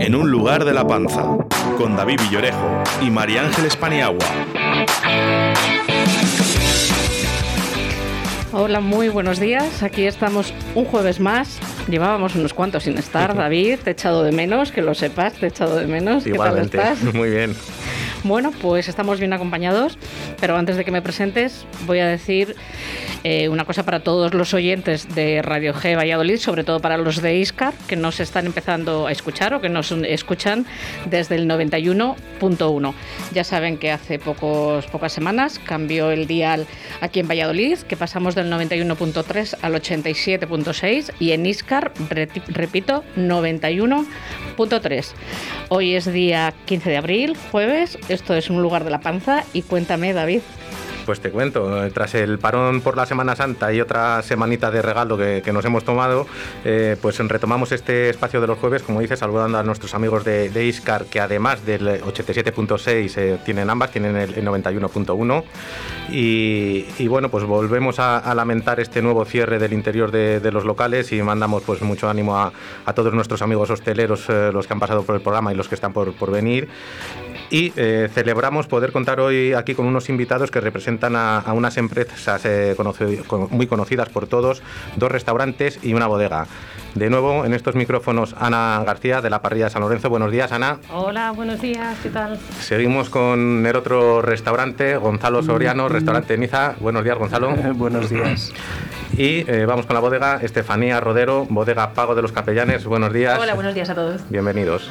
En un lugar de la panza, con David Villorejo y María Ángeles Paniagua. Hola, muy buenos días. Aquí estamos un jueves más. Llevábamos unos cuantos sin estar, David. Te he echado de menos, que lo sepas, te he echado de menos. Igualmente, ¿Qué tal estás? muy bien. Bueno, pues estamos bien acompañados, pero antes de que me presentes, voy a decir eh, una cosa para todos los oyentes de Radio G Valladolid, sobre todo para los de Iscar, que nos están empezando a escuchar o que nos escuchan desde el 91.1. Ya saben que hace pocas semanas cambió el dial aquí en Valladolid, que pasamos del 91.3 al 87.6 y en Iscar, repito, 91.3. Hoy es día 15 de abril, jueves. Esto es un lugar de la panza y cuéntame, David. Pues te cuento, tras el parón por la Semana Santa y otra semanita de regalo que, nos hemos tomado, eh, pues retomamos este espacio de los jueves, como dices, saludando a nuestros amigos de, Iscar, que además del 87.6 eh, tienen ambas, tienen el, el 91.1. Y, y bueno, pues volvemos a, lamentar este nuevo cierre del interior de, los locales y mandamos pues mucho ánimo a, a todos nuestros amigos hosteleros, eh, los que han pasado por el programa y los que están por, por venir. Y eh, celebramos poder contar hoy aquí con unos invitados que representan a, a unas empresas eh, muy conocidas por todos, dos restaurantes y una bodega. De nuevo, en estos micrófonos, Ana García de la parrilla de San Lorenzo. Buenos días, Ana. Hola, buenos días, ¿qué tal? Seguimos con el otro restaurante, Gonzalo Soriano, restaurante Niza. Buenos días, Gonzalo. Buenos días. Y eh, vamos con la bodega, Estefanía Rodero, bodega Pago de los Capellanes. Buenos días. Hola, buenos días a todos. Bienvenidos.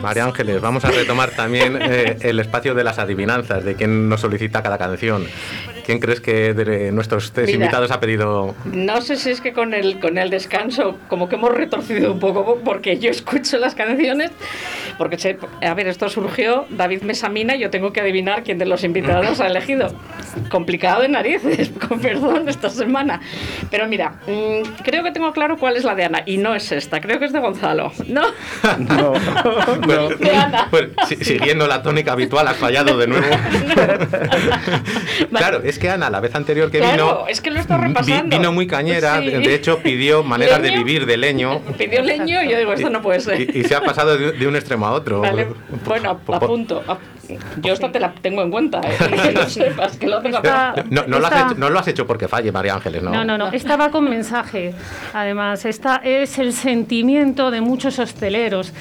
María Ángeles, vamos a retomar también eh, el espacio de las adivinanzas, de quién nos solicita cada canción. ¿Quién crees que de nuestros tres Mira. invitados ha pedido? No sé si es que con el, con el descanso como que hemos retorcido un poco porque yo escucho las canciones, porque se- a ver, esto surgió, David me examina y yo tengo que adivinar quién de los invitados ha elegido. Complicado de narices, con perdón, esta semana. Pero mira, mm, creo que tengo claro cuál es la de Ana y no es esta, creo que es de Gonzalo. ¿No? No, Pues, De Ana. pues, si- siguiendo la tónica habitual, has fallado de nuevo. claro, es que Ana, la vez anterior que Claro, vino, es que lo está repasando. vino muy cañera, Sí. de hecho pidió maneras de vivir de leño. Pidió leño y yo digo, esto no puede ser. Y, y se ha pasado de, de un extremo a otro. Vale, bueno, apunto. ap- Yo esta te la tengo en cuenta, ¿eh? que lo sepas, que lo tengo Está- No, no lo has Esta- hecho, no lo has hecho porque falle, María Ángeles, ¿no? No, no, no, esta va con mensaje. Además, esta es el sentimiento de muchos hosteleros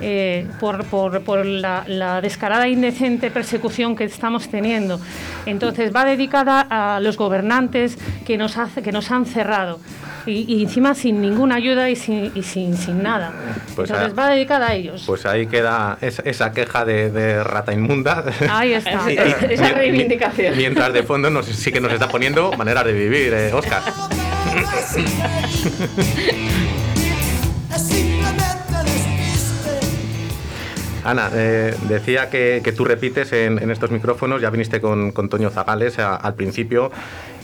eh, por, por- por la, la descarada e indecente persecución que estamos teniendo. Entonces, va dedicada a los gobernantes que nos, hace, que nos han cerrado. Y, y encima sin ninguna ayuda y sin, y sin, sin nada. Pues Entonces, a- va dedicada a ellos. Pues ahí queda esa, esa queja de, de rata inmunda. Ahí está. Y- y- Esa reivindicación. Mientras de fondo nos, sí que nos está poniendo maneras de vivir, eh, Oscar. Ana, eh, decía que, que tú repites en, en estos micrófonos, ya viniste con, con Toño Zagales a- al principio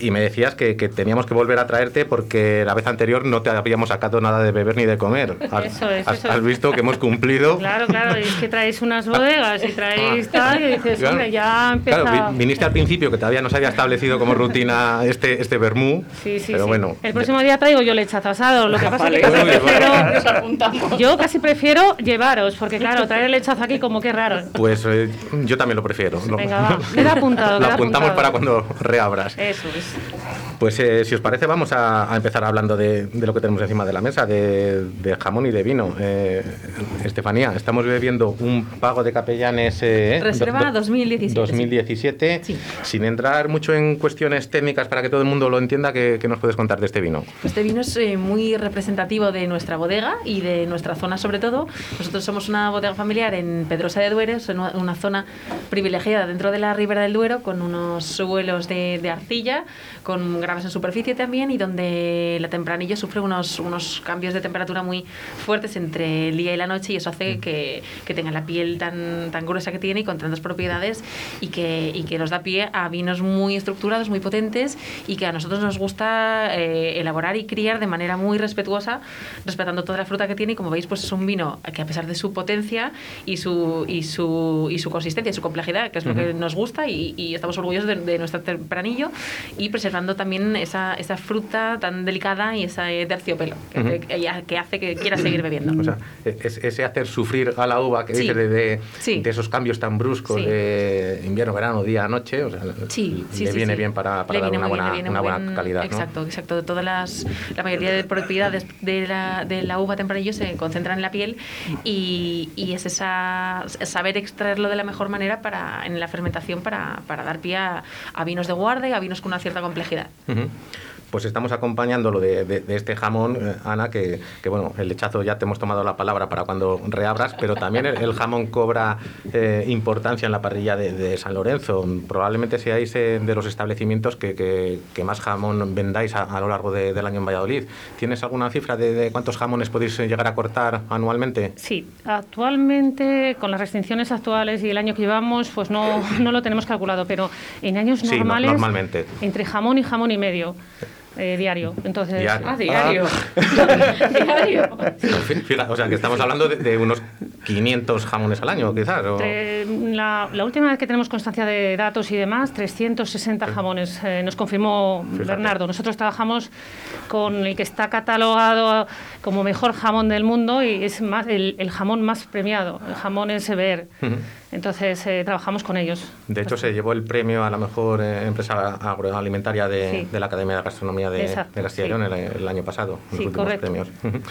y me decías que, que teníamos que volver a traerte porque la vez anterior no te habíamos sacado nada de beber ni de comer. Has, Eso es, has- eso es. has visto que hemos cumplido. Claro, claro, es que traéis unas bodegas y traéis tal, y dices, Claro. hombre, ya empieza... Claro, vi- viniste al principio que todavía no se había establecido como rutina este, este vermú, Sí, sí, pero sí. bueno. El próximo día traigo yo lechazo asado. Lo que pasa Vale, es que casi vale. prefiero, yo casi prefiero llevaros, porque claro, traer el lechazo aquí como que raro. Pues eh, yo también lo prefiero. Lo- Venga, va, queda apuntado, Lo queda apuntamos apuntado. para cuando reabras. Eso es. just Pues eh, si os parece, vamos a, a empezar hablando de, de lo que tenemos encima de la mesa, de, de jamón y de vino. Eh, Estefanía, estamos bebiendo un pago de capellanes. eh, Reserva do- do- 2017, sí. 2017. Sí. Sin entrar mucho en cuestiones técnicas para que todo el mundo lo entienda, ¿qué, qué nos puedes contar de este vino? Este vino es eh, muy representativo de nuestra bodega y de nuestra zona sobre todo. Nosotros somos una bodega familiar en Pedrosa de Duero, una, una zona privilegiada dentro de la Ribera del Duero, con unos suelos de, de arcilla, con graves en superficie también y donde la tempranillo sufre unos, unos cambios de temperatura muy fuertes entre el día y la noche y eso hace que, que tenga la piel tan, tan gruesa que tiene y con tantas propiedades y que, y que nos da pie a vinos muy estructurados, muy potentes y que a nosotros nos gusta eh, elaborar y criar de manera muy respetuosa, respetando toda la fruta que tiene y como veis pues es un vino que a pesar de su potencia y su, y su, y su consistencia y su complejidad, que es lo que nos gusta y, y estamos orgullosos de, de nuestro tempranillo y preservando también esa, esa fruta tan delicada y ese terciopelo que, hace- que- hace que quiera seguir bebiendo. O sea, es- ese hacer sufrir a la uva que Sí. dices de, de- Sí. de esos cambios tan bruscos Sí. de invierno, verano, día, noche, o sea, le viene bien para, para dar una bien, buena, una buena calidad. ¿no? Exacto, exacto. Todas las, la mayoría de propiedades de la, de la uva tempranillo se concentran en la piel y, y es esa saber extraerlo de la mejor manera para en la fermentación para, para dar pie a, a vinos de guarda y a vinos con una cierta complejidad. Mm-hmm. Pues estamos acompañándolo de, de- de este jamón, eh, Ana, que, que, bueno, el lechazo ya te hemos tomado la palabra para cuando reabras, pero también el, el jamón cobra eh, importancia en la parrilla de, de San Lorenzo. Probablemente seáis eh, de los establecimientos que, que- que más jamón vendáis a, a lo largo de- del año en Valladolid. ¿Tienes alguna cifra de, cuántos jamones podéis llegar a cortar anualmente? Sí, actualmente, con las restricciones actuales y el año que llevamos, pues no, no lo tenemos calculado, pero en años Sí, no- normales, normalmente. entre jamón y jamón y medio eh, diario. Entonces, Diario. Ah, diario. Ah. diario. Fíjate, o sea, que estamos hablando de, de unos 500 jamones al año, quizás. o- la, la última vez que tenemos constancia de datos y demás, 360 jamones, eh, nos confirmó Fíjate. Bernardo. Nosotros trabajamos con el que está catalogado como mejor jamón del mundo y es más el, el jamón más premiado, el jamón SBR. Ujú. Entonces eh, trabajamos con ellos. De hecho, se llevó el premio a la mejor eh, empresa agroalimentaria de, Sí. de la Academia de Gastronomía de, Exacto, de Castilla y sí. El, el año pasado, los Sí, últimos correcto. premios.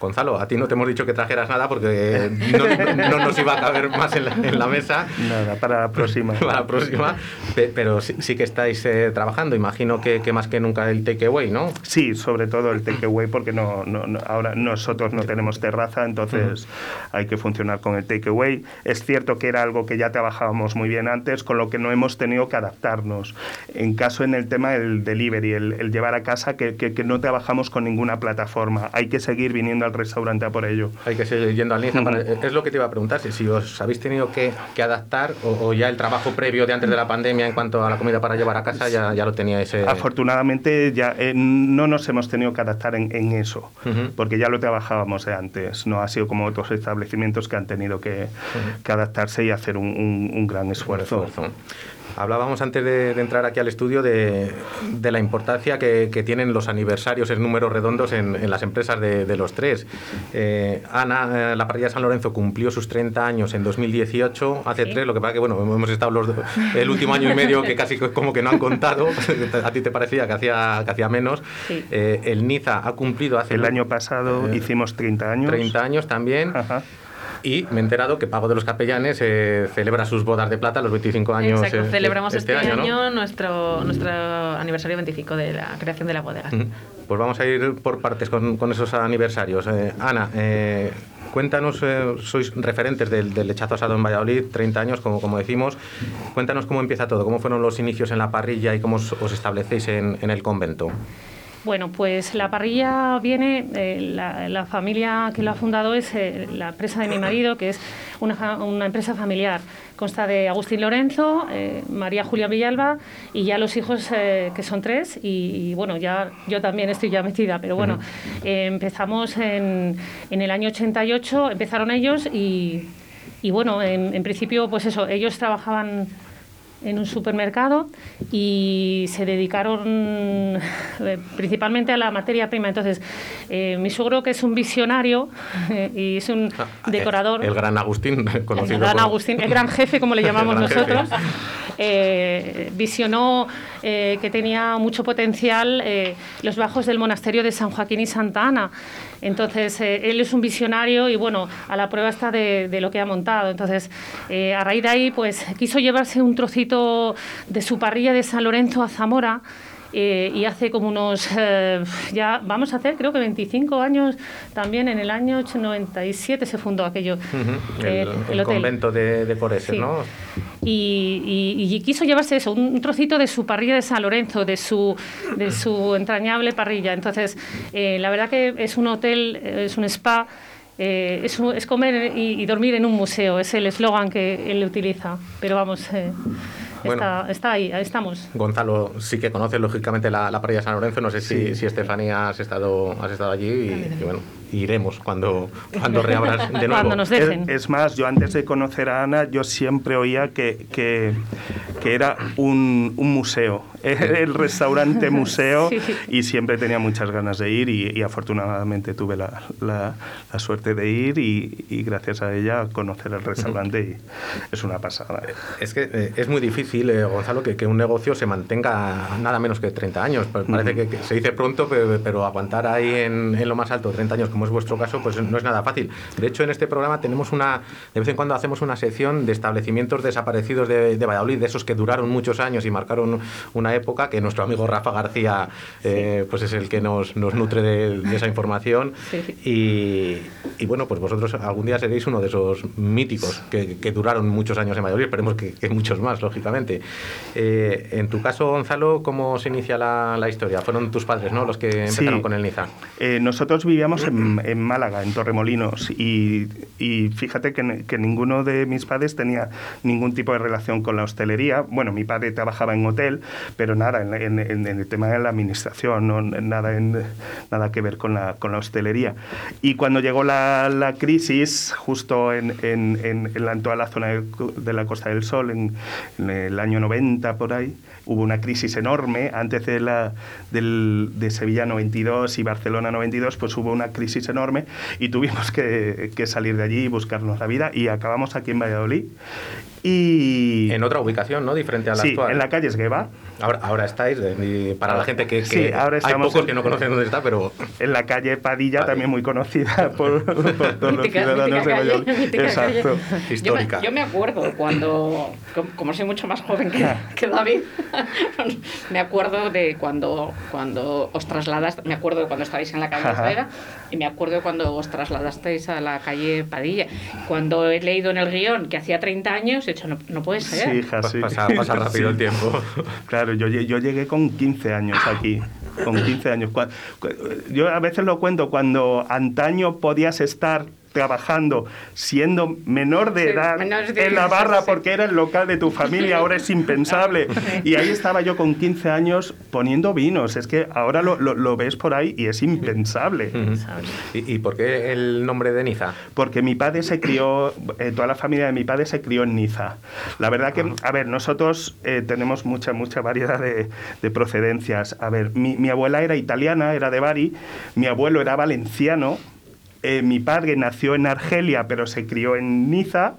Gonzalo, a ti no te hemos dicho que trajeras nada porque no, no nos iba a caber más en la, en la mesa. Nada, para la próxima. Para la próxima, Pe- pero sí, sí que estáis eh, trabajando. Imagino que, que más que nunca el takeaway, ¿no? Sí, sobre todo el takeaway, porque no, no, no- ahora nosotros no tenemos terraza, entonces hay que funcionar con el takeaway. Es cierto que era algo que ya trabajábamos muy bien antes, con lo que no hemos tenido que adaptarnos. En caso en el tema del delivery, el, el llevar a casa, que, que- que no trabajamos con ninguna plataforma. Hay que seguir viniendo al restaurante a por ello. Hay que seguir yendo al para- Es lo que te iba a preguntar, si, si os habéis tenido que, que adaptar o, o ya el trabajo previo de antes de la pandemia en cuanto a la comida para llevar a casa ya, ya lo teníais. eh, Afortunadamente ya eh, no nos hemos tenido que adaptar en, en eso, Ujú. porque ya lo trabajábamos de antes. No ha sido como otros establecimientos que han tenido que, que adaptarse y hacer un, un- un gran esfuerzo. esfuerzo. Hablábamos antes de, de entrar aquí al estudio de, de la importancia que, que tienen los aniversarios en números redondos en, en las empresas de, de los tres. Eh, Ana, eh, la parrilla de San Lorenzo cumplió sus 30 años en 2018, hace Sí. tres, lo que pasa que bueno, hemos estado los, el último año y medio que casi como que no han contado, a ti te parecía que hacía, que hacía menos. Sí. Eh, el Niza ha cumplido hace El año pasado Eh, hicimos 30 años. 30 años también. Ajá. Y me he enterado que Pago de los Capellanes eh, celebra sus bodas de plata los 25 años. Exacto, eh, celebramos este, año, ¿no? nuestro, nuestro aniversario 25 de la creación de la bodega. Pues vamos a ir por partes con, con esos aniversarios. Eh, Ana, eh, cuéntanos, eh, sois referentes del, del lechazo asado en Valladolid, 30 años, como, como decimos. Cuéntanos cómo empieza todo, cómo fueron los inicios en la parrilla y cómo os, os establecéis en, en el convento. Bueno, pues la parrilla viene, eh, la, la familia que lo ha fundado es eh, la empresa de mi marido, que es una, una empresa familiar. Consta de Agustín Lorenzo, eh, María Julia Villalba y ya los hijos, eh, que son tres, y, y, bueno, ya yo también estoy ya metida, pero bueno, empezamos en, en el año 88, empezaron ellos y, y bueno, en, en principio, pues eso, ellos trabajaban en un supermercado y se dedicaron eh, principalmente a la materia prima. Entonces, eh, mi suegro, que es un visionario eh, y es un decorador. El gran Agustín, el conocido gran por- Agustín, el gran jefe, como le El llamamos gran jefe. Eh, visionó eh, que tenía mucho potencial eh, los bajos del monasterio de San Joaquín y Santa Ana. Entonces, él es un visionario y bueno, a la prueba está de, de lo que ha montado. Entonces, a raíz de ahí, pues quiso llevarse un trocito de su parrilla de San Lorenzo a Zamora. Eh, y hace como unos, eh, ya vamos a hacer creo que 25 años, también en el año 97 se fundó aquello, Ujú, eh, El, el el hotel. convento de, de Coreses, Sí. ¿no? Y, y- y quiso llevarse eso, un trocito de su parrilla de San Lorenzo, de su, de su entrañable parrilla. Entonces, eh, la verdad que es un hotel, eh, es un spa, eh, es, es comer y, y dormir en un museo, es el eslogan que él utiliza. Pero vamos, eh, Bueno. está, está ahí, ahí estamos. Gonzalo sí que conoce lógicamente la, la parrilla de San Lorenzo. No sé si, si Estefanía has estado, has estado allí y, y bueno, iremos cuando, cuando reabras de nuevo. Cuando nos dejen. Es, es más, yo antes de conocer a Ana, yo siempre oía que, que, que era un, un museo, el restaurante museo, Sí. y siempre tenía muchas ganas de ir y, y afortunadamente tuve la, la- la suerte de ir y, y gracias a ella conocer el restaurante y es una pasada. Es que eh, es muy difícil, eh, Gonzalo, que, que un negocio se mantenga nada menos que 30 años. Pa- Parece que, que se dice pronto, pero, pero aguantar ahí en, en lo más alto 30 años, como es vuestro caso, pues no es nada fácil. De hecho, en este programa tenemos una, de vez en cuando hacemos una sección de establecimientos desaparecidos de, de Valladolid, de esos que duraron muchos años y marcaron una época, que nuestro amigo Rafa García eh, pues es el que nos, nos nutre de, de esa información. Y, y bueno, pues vosotros algún día seréis uno de esos míticos que, que duraron muchos años en Valladolid, esperemos que, que muchos más, lógicamente. Eh, en tu caso, Gonzalo, ¿cómo se inicia la, la historia? Fueron tus padres, ¿no? Los que empezaron Sí. con el Niza. Eh, nosotros vivíamos en, en Málaga, en Torremolinos, y, y fíjate que, que ninguno de mis padres tenía ningún tipo de relación con la hostelería. Bueno, mi padre trabajaba en hotel, pero nada, en, en- en- el tema de la administración, no, nada, en- nada que ver con la, con la hostelería. Y cuando llegó la, la crisis, justo en, en- en- en la- en toda la zona de, de la Costa del Sol, en, en el año 90 por ahí, hubo una crisis enorme. Antes de, la, del, de Sevilla 92 y Barcelona 92, pues hubo una crisis enorme y tuvimos que, que salir de allí y buscarnos la vida y acabamos aquí en Valladolid. Y... En otra ubicación, ¿no? Diferente a la sí, actual. en la calle Esgueva. Ahora, ahora estáis, eh, para la gente que, que Sí, ahora hay estamos pocos en- que no conocen dónde está, pero En la calle Padilla, también muy conocida por, por todos los ciudadanos de mítica Exacto. calle. Yo me, histórica. yo me acuerdo cuando, com- como soy mucho más joven que, que David, me acuerdo de cuando, cuando os trasladaste, me acuerdo de cuando estabais en la calle Ajá. Herrera y me acuerdo cuando os trasladasteis a la calle Padilla. Cuando he leído en el guion que hacía 30 años, he dicho, no, no puede ser. Sí, hija, sí. pasa, pasa rápido el tiempo. Claro, yo, yo llegué con 15 años aquí. Con 15 años. Yo a veces lo cuento, cuando antaño podías estar trabajando siendo menor de Sí, edad menor de en la barra sí. porque era el local de tu familia, ahora es impensable. Y ahí estaba yo con 15 años poniendo vinos. Es que ahora lo, lo- lo ves por ahí y es impensable. ¿Y, y por qué el nombre de Niza? Porque mi padre se crió, eh, toda la familia de mi padre se crió en Niza. La verdad que, a ver, nosotros eh, tenemos mucha, mucha variedad de, de procedencias. A ver, mi, mi abuela era italiana, era de Bari, mi abuelo era valenciano. Eh, mi padre nació en Argelia, pero se crió en Niza.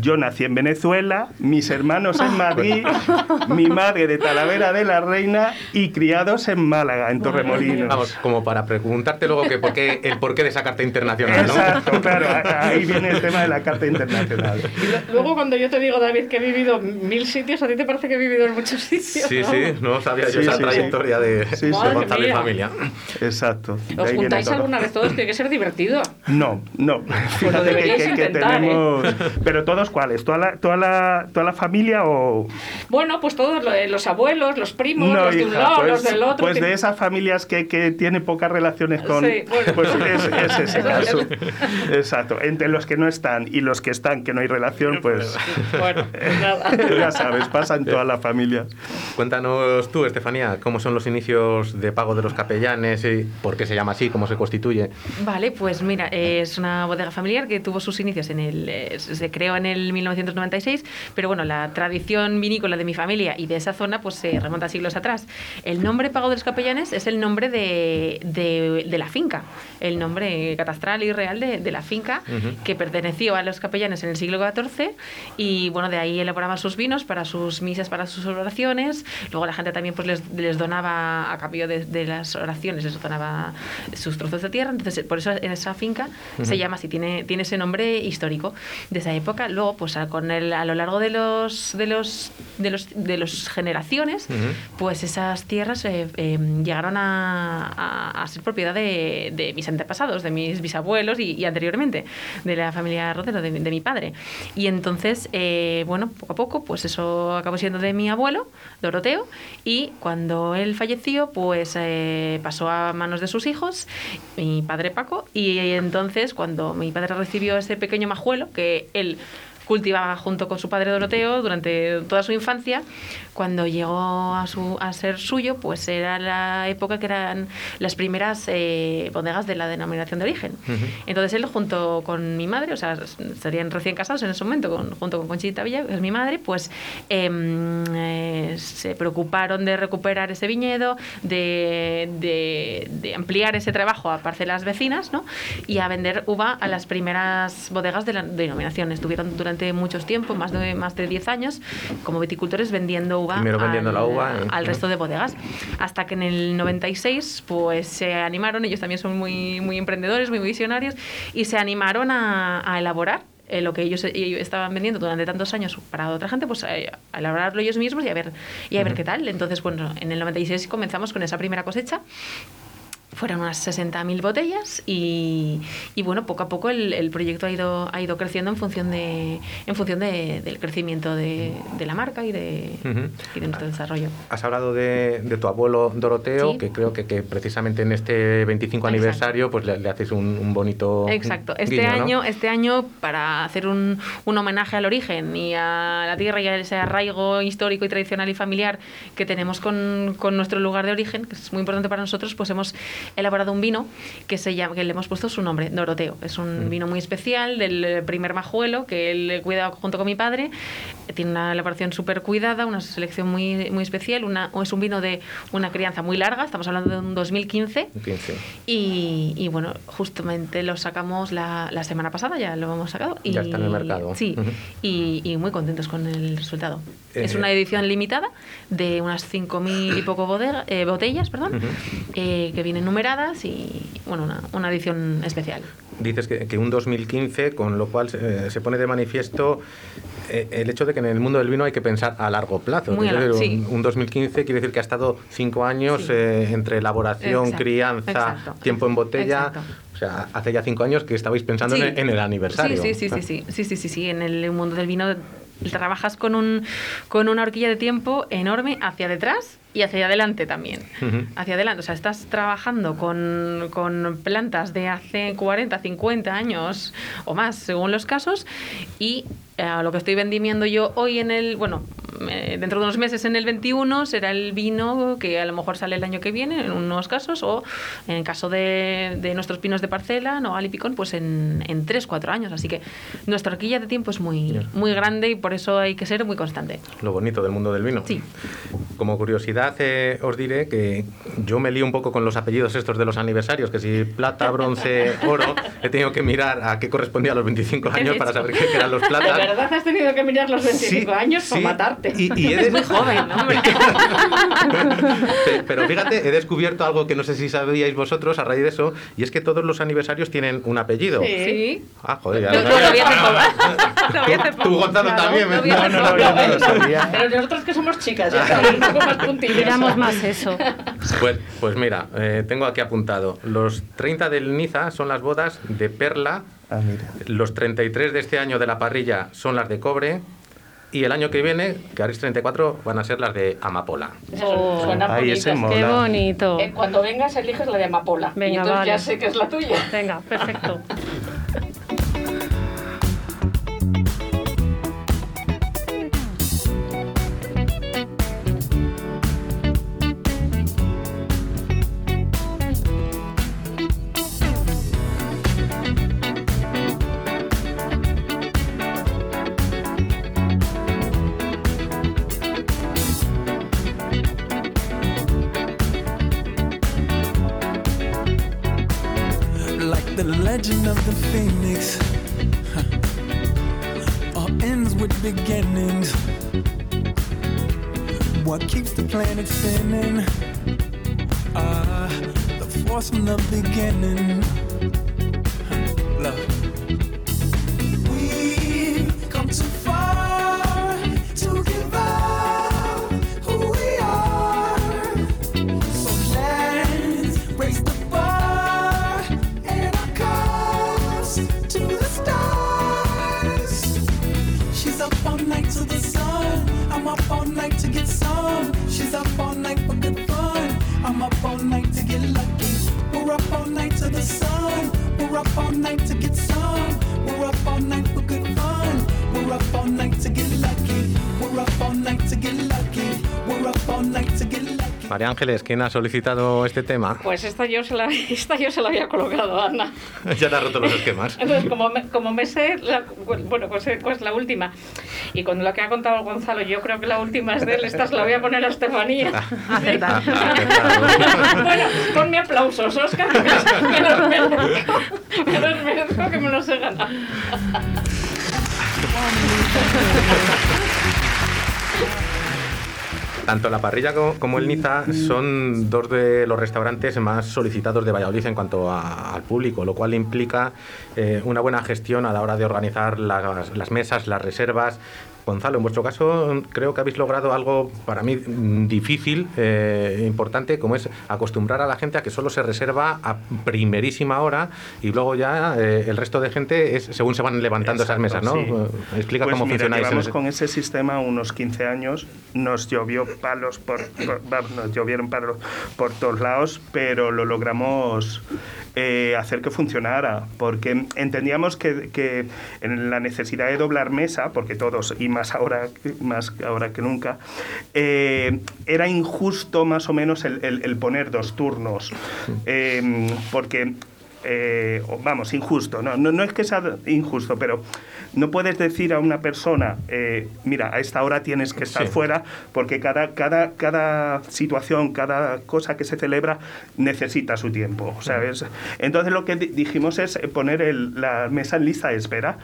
Yo nací en Venezuela, mis hermanos en Madrid, mi madre de Talavera de la Reina y criados en Málaga, en Torremolinos. Vamos, como para preguntarte luego que por qué, el porqué de esa carta internacional, ¿no? Exacto, claro, ahí viene el tema de la Carta Internacional. Y luego cuando yo te digo, David, que he vivido mil sitios, ¿a ti te parece que he vivido en muchos sitios? Sí, no? sí, no sabía yo Sí, esa sí, sí. trayectoria de, de mía. familia. Exacto. ¿Os juntáis alguna vez todos? Tiene que ser divertido. No, no. Fíjate que, deberíais que- que intentar, ¿eh? tenemos. Pero todos cuáles, toda la, toda la, toda la familia o. Bueno, pues todos eh, los abuelos, los primos, No, los de un lado, pues, los del otro. pues de esas familias que, que tienen pocas relaciones con. Sí, bueno. Pues es, es ese caso. Exacto. Entre los que no están y los que están, que no hay relación, pues. Bueno, pues nada. ya sabes, pasa en toda la familia. Cuéntanos tú, Estefanía, cómo son los inicios de pago de los capellanes y por qué se llama así, cómo se constituye. Vale, pues mira, es una bodega familiar que tuvo sus inicios en el. eh, se creó en el 1996, pero bueno, la tradición vinícola de mi familia y de esa zona pues se remonta a siglos atrás. El nombre Pago de los Capellanes es el nombre de, de- de la finca, el nombre catastral y real de, de la finca que perteneció a los capellanes en el siglo XIV y bueno, de ahí elaboraban sus vinos para sus misas, para sus oraciones. Luego la gente también pues les, les donaba a cambio de, de las oraciones, les donaba sus trozos de tierra. Entonces, por eso en esa finca se llama así, tiene, tiene ese nombre histórico de esa época. Luego, pues a, con el, a lo largo de los de los de los de las generaciones, pues esas tierras eh, eh, llegaron a, a- a ser propiedad de, de mis antepasados, de mis bisabuelos y, y anteriormente de la familia Rodero, de, mi- de mi padre. Y entonces, eh, bueno, poco a poco, pues eso acabó siendo de mi abuelo, Doroteo, y cuando él falleció, pues eh, pasó a manos de sus hijos, mi padre Paco, y entonces cuando mi padre recibió ese pequeño majuelo que él cultivaba junto con su padre Doroteo durante toda su infancia. Cuando llegó a, su, a ser suyo, pues era la época que eran las primeras eh, bodegas de la denominación de origen. Entonces él junto con mi madre, o sea, estarían recién casados en ese momento, con- junto con Conchita Villa, que es mi madre, pues em, eh, se preocuparon de recuperar ese viñedo, de, de- de ampliar ese trabajo a parcelas vecinas, ¿no? Y a vender uva a las primeras bodegas de la denominación. Estuvieron durante muchos tiempo, más de, más de 10 años, como viticultores vendiendo uva, Primero vendiendo al, la uva, ¿eh? al resto de bodegas. Hasta que en el 96 pues se animaron, ellos también son muy, muy emprendedores, muy visionarios, y se animaron a, a elaborar eh, lo que ellos, ellos estaban vendiendo durante tantos años para otra gente, pues eh, a elaborarlo ellos mismos y a ver, y a ver qué tal. Entonces, bueno, en el 96 comenzamos con esa primera cosecha. Fueron unas 60.000 botellas y, y, bueno, poco a poco el, el proyecto ha ido, ha ido creciendo en función, de, en función de- del crecimiento de, de la marca y de, y de nuestro desarrollo. Has hablado de, de tu abuelo Doroteo, Sí. que creo que, que precisamente en este 25 Exacto. aniversario pues le, le haces un, un bonito Exacto. Este guiño, ¿no? año, este año para hacer un, un homenaje al origen y a la tierra y a ese arraigo histórico y tradicional y familiar que tenemos con, con nuestro lugar de origen, que es muy importante para nosotros, pues hemos elaborado un vino que se llama, que le hemos puesto su nombre, Doroteo. Es un vino muy especial del primer majuelo que él cuida junto con mi padre. Tiene una elaboración súper cuidada, una selección muy, muy especial. Una, es un vino de una crianza muy larga, estamos hablando de un 2015. Un 15. Y, y bueno, justamente lo sacamos la, la semana pasada, ya lo hemos sacado. Y, Ya está en el mercado. Sí, y, y muy contentos con el resultado. Eh, es una edición limitada de unas 5.000 y poco bodega- eh, botellas, perdón, eh, que vienen numeradas y bueno, una, una edición especial. Dices que, que, un 2015, con lo cual eh, se pone de manifiesto eh, el hecho de que en el mundo del vino hay que pensar a largo plazo. Muy un, 2015 quiere decir que ha estado cinco años eh, entre elaboración, crianza, tiempo en botella. O sea, hace ya cinco años que estabais pensando en, el, en, el, aniversario. Sí, sí, sí, sí, sí, sí, sí, sí, en el mundo del vino trabajas con, un, con una horquilla de tiempo enorme hacia detrás y hacia adelante también. Hacia adelante, o sea, estás trabajando con, con plantas de hace 40, 50 años o más, según los casos, y eh, lo que estoy vendimiendo yo hoy en el, bueno, eh, dentro de unos meses en el 21 será el vino que a lo mejor sale el año que viene en unos casos o en el caso de, de nuestros pinos de parcela, no alipicón, pues en, en 3, 4 años. Así que nuestra horquilla de tiempo es muy, muy grande y por eso hay que ser muy constante. Lo bonito del mundo del vino. Sí. Como curiosidad, eh, os diré que yo me lío un poco con los apellidos estos de los aniversarios, que si plata, bronce, oro, he tenido que mirar a qué correspondía a los 25 años para saber qué eran los ¿De platas. verdad has tenido que mirar los 25 Sí, años sí. para matarte? Y, y he de- Es muy joven, hombre. Pe- Pero fíjate, he descubierto algo que no sé si sabíais vosotros a raíz de eso, y es que todos los aniversarios tienen un apellido. Sí. Ah, joder, ya Lo, lo Tú, tú, Gonzalo, Claro, también. No, no, poco. no, no lo sabía. Pero nosotros que somos chicas, ya sabéis, un poco más puntillas. Miramos más eso. Pues, pues mira, eh, tengo aquí apuntado. Los 30 del Niza son las bodas de Perla, Ah, mira. los 33 de este año de la parrilla son las de Cobre, y el año que viene, que es 34, van a ser las de Amapola. Eso, suena Ay, bonito. ese Qué bonito. Eh, cuando vengas eliges la de amapola. Venga, y entonces vale. ya sé que es la tuya. Venga, perfecto. Ah, the force from the beginning. Ángeles, ¿quién ha solicitado este tema? Pues esta yo se la, esta yo se la había colocado a Ana. ya te ha roto los esquemas. Entonces, como me, como me sé, la- bueno, pues, eh, pues la última. Y con lo que ha contado Gonzalo, yo creo que la última es de él. Esta se la voy a poner a Estefanía. Acertado. bueno, ponme aplausos, Oscar, que me los merezco. Me los merezco que me los he ganado. Tanto la parrilla co- como el Niza son dos de los restaurantes más solicitados de Valladolid en cuanto a- al público, lo cual implica eh, una buena gestión a la hora de organizar las mesas, las reservas. Gonzalo, en vuestro caso creo que habéis logrado algo para mí mm, difícil, eh, importante, como es acostumbrar a la gente a que solo se reserva a primerísima hora y luego ya eh, el resto de gente es según se van levantando esas mesas, ¿no? Exacto, sí. Explica Pues cómo mira, funcionáis. en llevamos ese- con ese sistema unos 15 años. Nos llovió palos por, por- nos llovieron palos por todos lados, pero lo logramos eh, hacer que funcionara, porque entendíamos que, que en la necesidad de doblar mesa, porque todos y más ahora más ahora que nunca, eh, era injusto más o menos el, el- el poner dos turnos, Eh, porque eh, vamos, injusto. No, no, no es que sea injusto, pero no puedes decir a una persona, eh, mira, a esta hora tienes que estar Sí. fuera, porque cada, cada, cada situación, cada cosa que se celebra necesita su tiempo, ¿sabes? Entonces lo que di- dijimos es poner el- la mesa en lista de espera.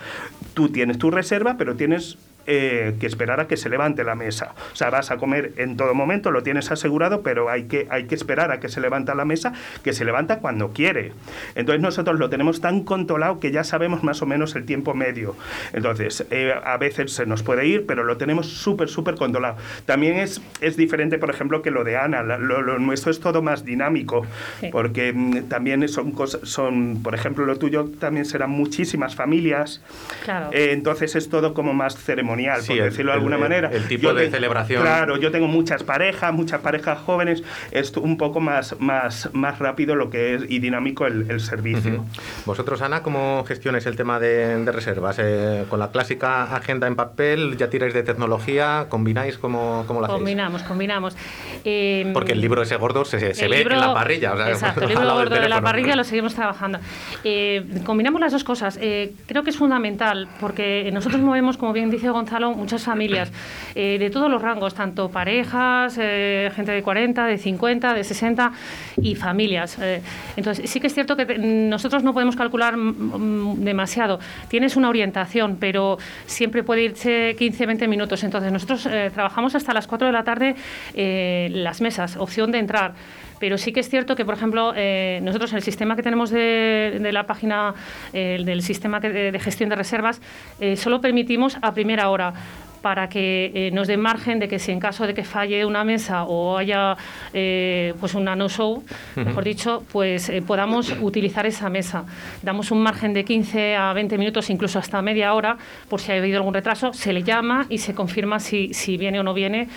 Tú tienes tu reserva, pero tienes eh, que esperar a que se levante la mesa. O sea, vas a comer en todo momento, lo tienes asegurado, pero hay que, hay que esperar a que se levanta la mesa, que se levanta cuando quiere. Entonces nosotros lo tenemos tan controlado que ya sabemos más o menos el tiempo medio. Entonces, eh, a veces se nos puede ir, pero lo tenemos súper, súper controlado. También es, es diferente, por ejemplo, que lo de Ana. Lo, lo nuestro es todo más dinámico, Sí. porque mm, también son cosas, son, por ejemplo, lo tuyo también serán muchísimas familias. Claro. Eh, entonces es todo como más ceremonial, Sí, por el- decirlo de alguna el- manera. el tipo de te- celebración. Claro, yo tengo muchas parejas, muchas parejas jóvenes. Es un poco más, más, más rápido lo que es y dinámico el, el servicio. Vosotros, Ana, ¿cómo gestionáis el tema de, de reservas? Eh, ¿Con la clásica agenda en papel? ¿Ya tiráis de tecnología? ¿Combináis? ¿Cómo, cómo lo hacéis? Combinamos, combinamos. Eh, Porque el libro ese gordo se, se ve libro- en la parrilla. o sea, exacto, el libro gordo de la parrilla lo seguimos trabajando. Eh, combinamos las dos cosas. Eh, creo que es fundamental porque nosotros movemos, como bien dice Gonzalo, muchas familias eh, de todos los rangos, tanto parejas, eh, gente de 40, de 50, de 60 y familias. Eh, entonces, sí que es cierto que nosotros no podemos calcular demasiado. Tienes una orientación, pero siempre puede irse 15, 20 minutos. Entonces, nosotros trabajamos hasta las 4 de la tarde las mesas, opción de entrar. Pero sí que es cierto que, por ejemplo, eh, nosotros en el sistema que tenemos de, de la página eh, del sistema de, de gestión de reservas, eh, solo permitimos a primera hora para que eh, nos dé margen de que si en caso de que falle una mesa o haya eh, pues una no-show, mejor dicho, pues eh, podamos utilizar esa mesa. Damos un margen de 15 a 20 minutos, incluso hasta media hora, por si ha habido algún retraso, se le llama y se confirma si, si viene o no viene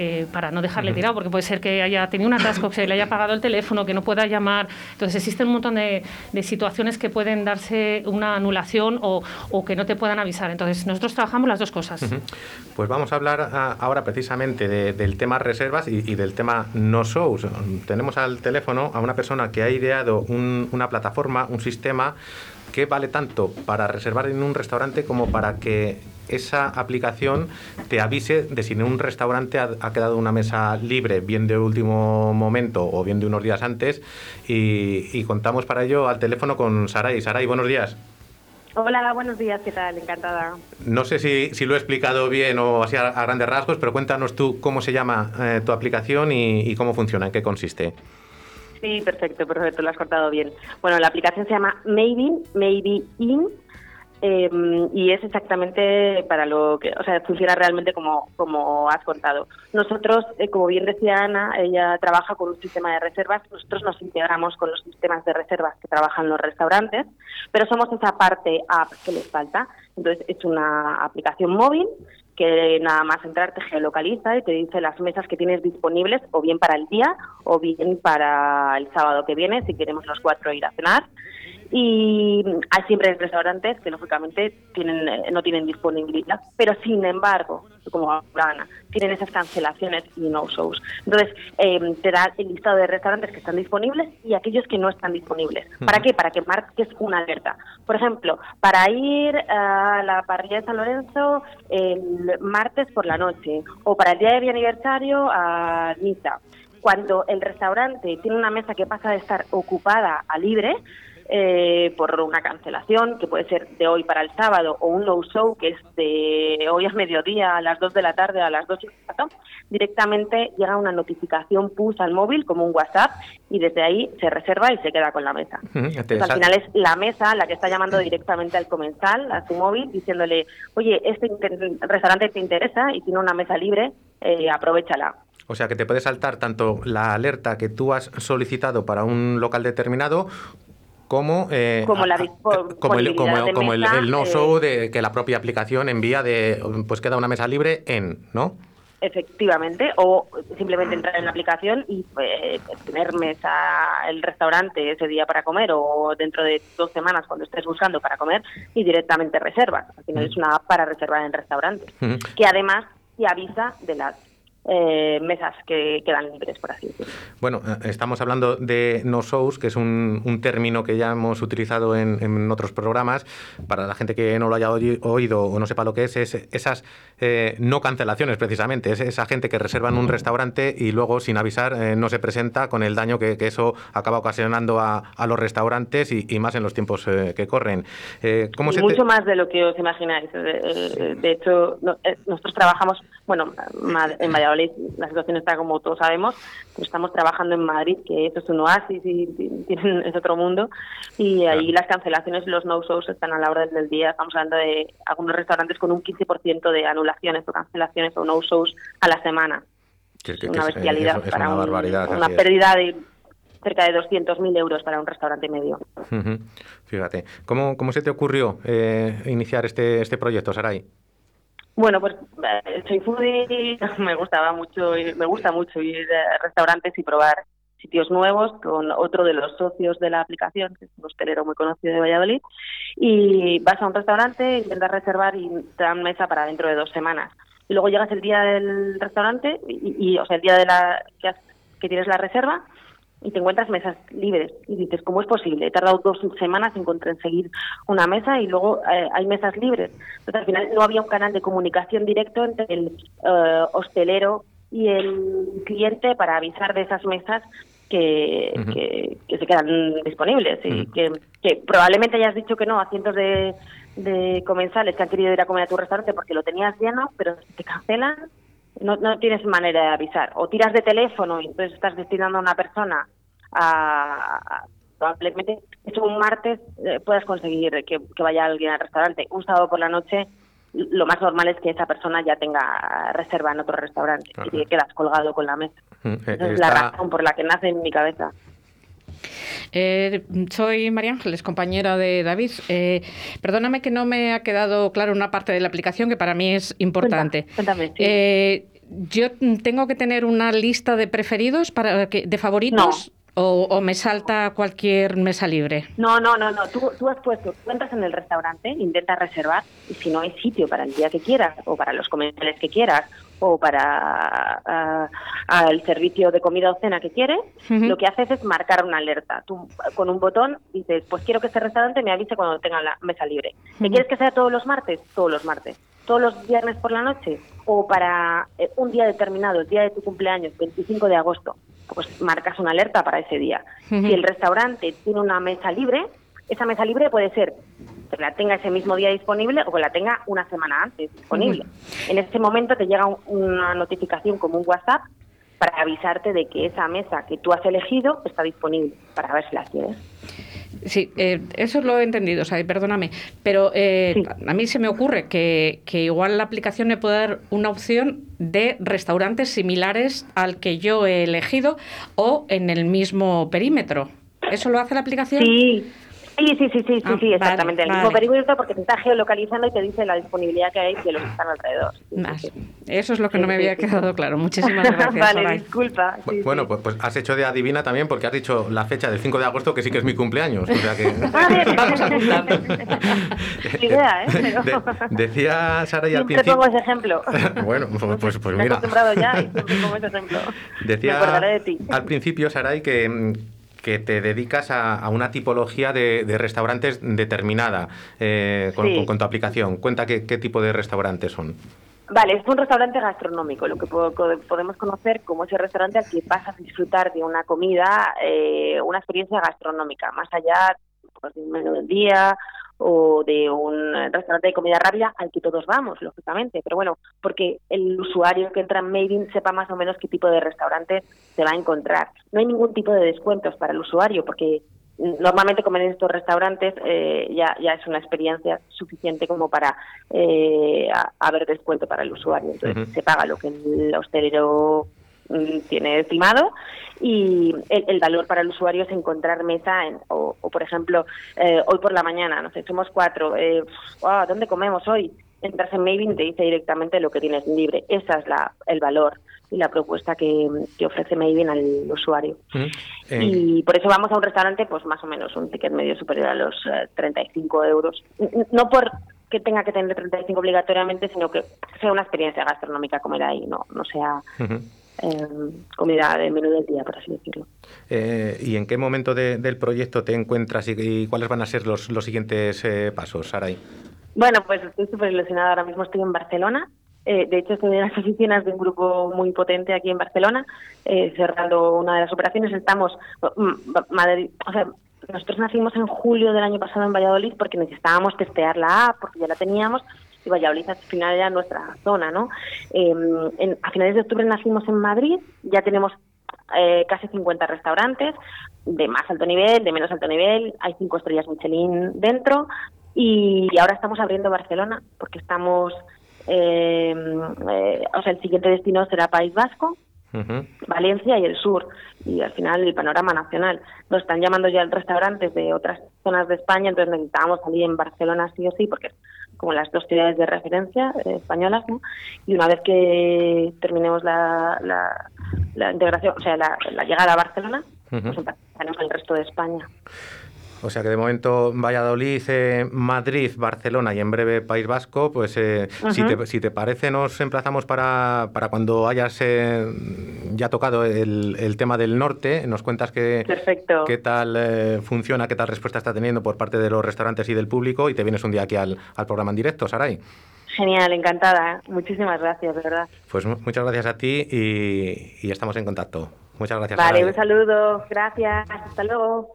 eh, para no dejarle tirado, porque puede ser que haya tenido un atasco, que se le haya apagado el teléfono, que no pueda llamar. Entonces existen un montón de, de situaciones que pueden darse una anulación o, o que no te puedan avisar. Entonces nosotros trabajamos las dos cosas. Pues vamos a hablar ah, ahora precisamente de- del tema reservas y, y del tema no shows. Tenemos al teléfono a una persona que ha ideado un- una plataforma, un sistema ¿qué vale tanto para reservar en un restaurante como para que esa aplicación te avise de si en un restaurante ha, ha quedado una mesa libre, bien de último momento o bien de unos días antes? Y, y contamos para ello al teléfono con Saray. Saray, buenos días. Hola, buenos días, ¿qué tal? Encantada. No sé si, si lo he explicado bien o así a, a grandes rasgos, pero cuéntanos tú cómo se llama eh, tu aplicación y, y cómo funciona, en qué consiste. Sí, perfecto, perfecto, lo has cortado bien. Bueno, la aplicación se llama Maybe, Maybe In, eh, y es exactamente para lo que, o sea, funciona realmente como, como has contado. Nosotros, eh, como bien decía Ana, ella trabaja con un sistema de reservas, nosotros nos integramos con los sistemas de reservas que trabajan los restaurantes, pero somos esa parte app que les falta. Entonces, es una aplicación móvil que nada más entrar te geolocaliza y te dice las mesas que tienes disponibles o bien para el día o bien para el sábado que viene si queremos los cuatro ir a cenar y hay siempre restaurantes que lógicamente tienen eh, no tienen disponibilidad pero sin embargo como Ana tienen esas cancelaciones y no shows. Entonces eh, te da el listado de restaurantes que están disponibles y aquellos que no están disponibles. Para qué para que marques una alerta. Por ejemplo para ir a la parrilla de San Lorenzo el martes por la noche o para el día de mi aniversario a Niza. Cuando el restaurante tiene una mesa que pasa de estar ocupada a libre eh, por una cancelación, que puede ser de hoy para el sábado, o un no-show, que es de hoy a mediodía, a las 2 de la tarde, a las 2 y cuarto, directamente llega una notificación push al móvil, como un WhatsApp, y desde ahí se reserva y se queda con la mesa. Entonces, al final es la mesa la que está llamando directamente al comensal, a su móvil, diciéndole, oye, este restaurante te interesa y tiene una mesa libre, eh, aprovechala. O sea que te puede saltar tanto la alerta que tú has solicitado para un local determinado como, eh, Como la dispo- como el, como, disponibilidad de como el- mesa, el no eh, show de que la propia aplicación envía de pues queda una mesa libre en, ¿no? Efectivamente, o simplemente entrar en la aplicación y eh, tener mesa el restaurante ese día para comer o dentro de dos semanas cuando estés buscando para comer y directamente reservas. Al final es una app para reservar en restaurantes, que además te avisa de las eh, mesas que quedan libres, por así decirlo. Bueno, eh, estamos hablando de no shows, que es un, un término que ya hemos utilizado en, en otros programas. Para la gente que no lo haya oí- oído o no sepa lo que es, es esas eh, no cancelaciones precisamente. Es esa gente que reserva en un restaurante y luego sin avisar eh, no se presenta con el daño que, que eso acaba ocasionando a, a los restaurantes y, y más en los tiempos que corren. ¿Cómo Y se te- mucho más de lo que os imagináis. De hecho, no- nosotros trabajamos, bueno, en Valladolid la situación está como todos sabemos, pero estamos trabajando en Madrid, que eso es un oasis y es otro mundo, y ahí las cancelaciones y los no-shows están a la orden del día. Estamos hablando de algunos restaurantes con un 15% de anulaciones o cancelaciones o no-shows a la semana. que- que- una es- bestialidad es- es para una un- barbaridad. una así es. pérdida de cerca de 200.000 euros para un restaurante medio. Ujú. Fíjate. ¿Cómo, cómo se te ocurrió eh, iniciar este, este proyecto, Saray? Bueno, pues eh, soy foodie, me gustaba mucho, me gusta mucho ir a restaurantes y probar sitios nuevos con otro de los socios de la aplicación, que es un hostelero muy conocido de Valladolid, y vas a un restaurante, intentas reservar y te dan mesa para dentro de dos semanas. Y luego llegas el día del restaurante, y, y, o sea, el día de la que, has- que tienes la reserva, y te encuentras mesas libres y dices, ¿cómo es posible? He tardado dos semanas en conseguir una mesa y luego eh, hay mesas libres. Entonces, al final no había un canal de comunicación directo entre el eh, hostelero y el cliente para avisar de esas mesas que, que, que se quedan disponibles y que, que probablemente hayas dicho que no a cientos de, de comensales que han querido ir a comer a tu restaurante porque lo tenías lleno, pero si te cancelan no, no tienes manera de avisar. O tiras de teléfono y entonces estás destinando a una persona a, a- probablemente eso un martes eh, puedas conseguir que, que vaya alguien al restaurante. Un sábado por la noche lo más normal es que esa persona ya tenga reserva en otro restaurante y te quedas colgado con la mesa. Mm, eh, Esa es la razón por la que nace en mi cabeza. Eh, soy María Ángeles, compañera de David. Eh, perdóname que no me ha quedado claro una parte de la aplicación que para mí es importante. Cuéntame, sí. Eh, ¿Yo tengo que tener una lista de preferidos, para que, de favoritos? O, o me salta cualquier mesa libre? No, no, no, no. Tú, tú has puesto, tú entras en el restaurante, intentas reservar y si no hay sitio para el día que quieras o para los comensales que quieras o para al servicio de comida o cena que quieres, lo que haces es marcar una alerta. Tú con un botón dices, pues quiero que este restaurante me avise cuando tenga la mesa libre. ¿Que Ujú. quieres que sea todos los martes? Todos los martes. ¿Todos los viernes por la noche? ¿O para eh, un día determinado, el día de tu cumpleaños, 25 de agosto? Pues marcas una alerta para ese día. Si el restaurante tiene una mesa libre, esa mesa libre puede ser que la tenga ese mismo día disponible o que la tenga una semana antes disponible. En ese momento te llega un- una notificación como un WhatsApp para avisarte de que esa mesa que tú has elegido está disponible para ver si la quieres. Sí, eh, eso lo he entendido, o sea, perdóname, pero eh, a mí se me ocurre que, que igual la aplicación me puede dar una opción de restaurantes similares al que yo he elegido o en el mismo perímetro. ¿Eso lo hace la aplicación? Sí. Sí, sí, sí, sí, sí, Ah, sí, exactamente. vale, el mismo vale. perímetro porque te está geolocalizando y te dice la disponibilidad que hay de los que están alrededor. Sí, sí, Más. sí. Eso es lo que Sí, no me sí, había sí. quedado claro. Muchísimas gracias. vale, disculpa. sí, sí. Bueno, pues, pues has hecho de adivina también porque has dicho la fecha del 5 de agosto que sí que es mi cumpleaños. O sea que... Ah. Vamos idea, ¿eh? Pero De- decía Sara y al principio... pongo ese ejemplo. bueno, pues, pues, pues Me he mira. acostumbrado ya y siempre pongo ese ejemplo. Me Decía acordaré de ti. al principio, Saray, que, mm, que te dedicas a, a una tipología de, de restaurantes determinada eh, con, Sí. con- con tu aplicación. Cuenta qué, qué tipo de restaurantes son. Vale, es un restaurante gastronómico, lo que podemos conocer como ese restaurante al que vas a disfrutar de una comida, eh, una experiencia gastronómica, más allá pues, de un menú del día o de un restaurante de comida rápida al que todos vamos, lógicamente. Pero bueno, porque el usuario que entra en Made sepa más o menos qué tipo de restaurante se va a encontrar. No hay ningún tipo de descuentos para el usuario porque normalmente comer en estos restaurantes eh, ya, ya es una experiencia suficiente como para eh, haber descuento para el usuario. Entonces se paga lo que el hostelero tiene estimado y el, el valor para el usuario es encontrar mesa en- o, o, por ejemplo eh, hoy por la mañana no sé somos cuatro eh, ah, dónde comemos hoy entras en Maven y te dice directamente lo que tienes libre. Esa es la el valor y la propuesta que, que ofrece Maven al usuario. Eh, y por eso vamos a un restaurante, pues más o menos un ticket medio superior a los eh, 35 euros. No por que tenga que tener 35 obligatoriamente, sino que sea una experiencia gastronómica comer ahí, no, no sea. Eh, comida de menú del día, por así decirlo. Eh, ¿Y en qué momento de- del proyecto te encuentras y, y cuáles van a ser los, los siguientes eh, pasos, Saray? Bueno, pues estoy súper ilusionada. Ahora mismo estoy en Barcelona. Eh, de hecho, estoy en las oficinas de un grupo muy potente aquí en Barcelona, eh, cerrando una de las operaciones. Estamos, mm, Madrid, o sea, nosotros nacimos en julio del año pasado en Valladolid porque necesitábamos testear la app, porque ya la teníamos, y Valladolid al final era nuestra zona, ¿no? Eh, en- a finales de octubre nacimos en Madrid, ya tenemos eh, casi 50 restaurantes de más alto nivel, de menos alto nivel, hay cinco estrellas Michelin dentro y ahora estamos abriendo Barcelona porque estamos, eh, eh, o sea, el siguiente destino será País Vasco. Valencia y el sur y al final el panorama nacional. Nos están llamando ya restaurantes de otras zonas de España, entonces necesitábamos salir en Barcelona sí o sí porque como las dos ciudades de referencia eh, españolas, ¿no? Y una vez que terminemos la, la, la integración, o sea, la, la llegada a Barcelona, Ujú. pues empezaremos el resto de España. O sea que de momento Valladolid, eh, Madrid, Barcelona y en breve País Vasco, pues eh, si, te, si te parece nos emplazamos para, para cuando hayas eh, ya tocado el, el tema del norte, nos cuentas que, Perfecto. qué tal eh, funciona, qué tal respuesta está teniendo por parte de los restaurantes y del público y te vienes un día aquí al, al programa en directo, Saray. Genial, encantada. Muchísimas gracias, de verdad. Pues mu- muchas gracias a ti y, y estamos en contacto. Muchas gracias. Vale, Saray. un saludo. Gracias. Hasta luego.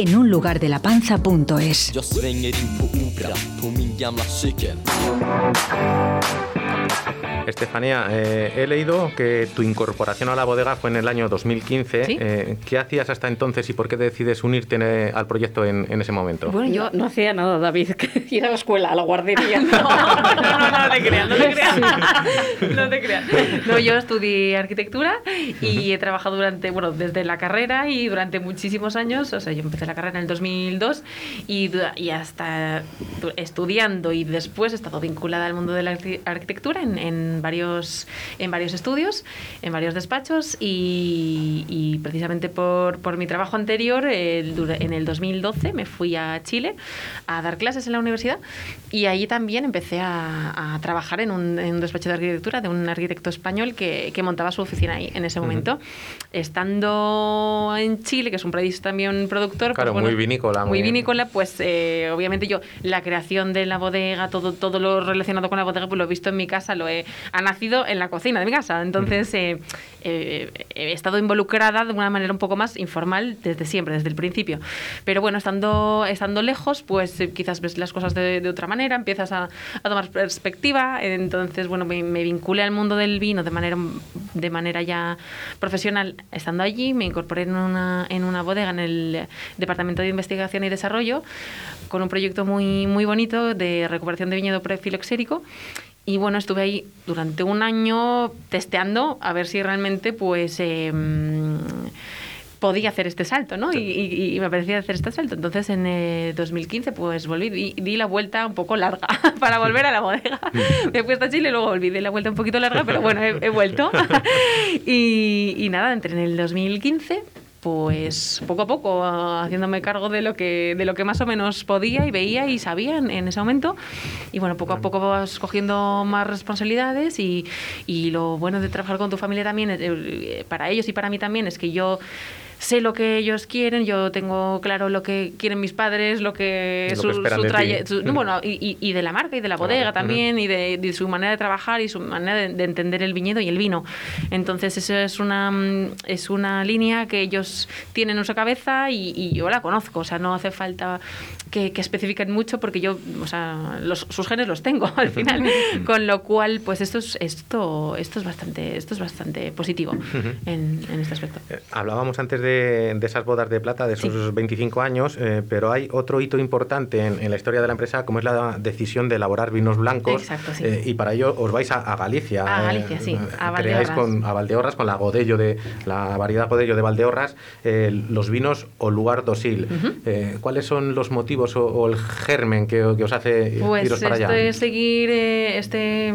enunlugardelapanza.es. Jag Estefanía, eh, he leído que tu incorporación a la bodega fue en el año 2015. ¿Sí? Eh, ¿Qué hacías hasta entonces y por qué decides unirte eh, al proyecto en, en ese momento? Bueno, yo no hacía nada, David, que ir a la escuela, a la guardería. No, no, no, no te creas, no te creas. No te creas. No, yo estudié arquitectura y he trabajado durante, bueno, desde la carrera y durante muchísimos años. O sea, yo empecé la carrera en el 2002 y, y hasta tu- estudiando y después he estado vinculada al mundo de la arqui- en, en varios, en varios estudios, en varios despachos y, y precisamente por, por mi trabajo anterior, el en el 2012 me fui a Chile a dar clases en la universidad y allí también empecé a, a trabajar en un, en un despacho de arquitectura de un arquitecto español que, que montaba su oficina ahí en ese momento. Estando en Chile, que es un país también productor, Claro, pues, muy vinícola, Muy muy- vinícola, pues eh, obviamente yo la creación de la bodega, todo, todo lo relacionado con la bodega, pues lo he visto en mi casa, lo he, ha nacido en la cocina de mi casa. Entonces eh, eh, he estado involucrada de una manera un poco más informal desde siempre, desde el principio. Pero bueno, estando, estando lejos, pues eh, quizás ves las cosas de, de otra manera, empiezas a, a tomar perspectiva. Entonces, bueno, me, me vinculé al mundo del vino de manera, de manera ya profesional estando allí. Me incorporé en una, en una bodega en el Departamento de Investigación y Desarrollo con un proyecto muy, muy bonito de recuperación de viñedo prefiloxérico. Y bueno, estuve ahí durante un año testeando a ver si realmente pues eh, podía hacer este salto, ¿no? Y, y- y me parecía hacer este salto. Entonces en eh, 2015 pues volví, di, di la vuelta un poco larga para volver a la bodega. me fui hasta Chile y luego volví, di la vuelta un poquito larga, pero bueno, he, he vuelto. y, y nada, entré en el 2015 pues poco a poco haciéndome cargo de lo que de lo que más o menos podía y veía y sabía en, en ese momento. Y bueno poco a poco vas cogiendo más responsabilidades y, y lo bueno de trabajar con tu familia también eh, para ellos y para mí también es que yo sé lo que ellos quieren, yo tengo claro lo que quieren mis padres, lo que Lo que su, esperan su no, bueno, y, y- de la marca y de la Claro, bodega también y de, de su manera de trabajar y su manera de, de entender el viñedo y el vino. Entonces eso es una mm, es una línea que ellos tienen en su cabeza y, y yo la conozco, o sea, no hace falta que, que especifiquen mucho porque yo, o sea, los- sus genes los tengo al final, con lo cual pues esto es esto esto es bastante esto es bastante positivo en, en este aspecto. Eh, Hablábamos antes de, de esas bodas de plata, de esos 25 años, eh, pero hay otro hito importante en, en la historia de la empresa, como es la decisión de elaborar vinos blancos. Exacto, sí. eh, y para ello os vais a, a Galicia. A Galicia, sí, a creáis con, a Valdeorras, con la Godello de la variedad Godello de Valdeorras, eh, los vinos o lugar dosil. Eh, ¿Cuáles son los motivos o, o el germen que, que os hace Pues iros para esto allá? seguir eh, este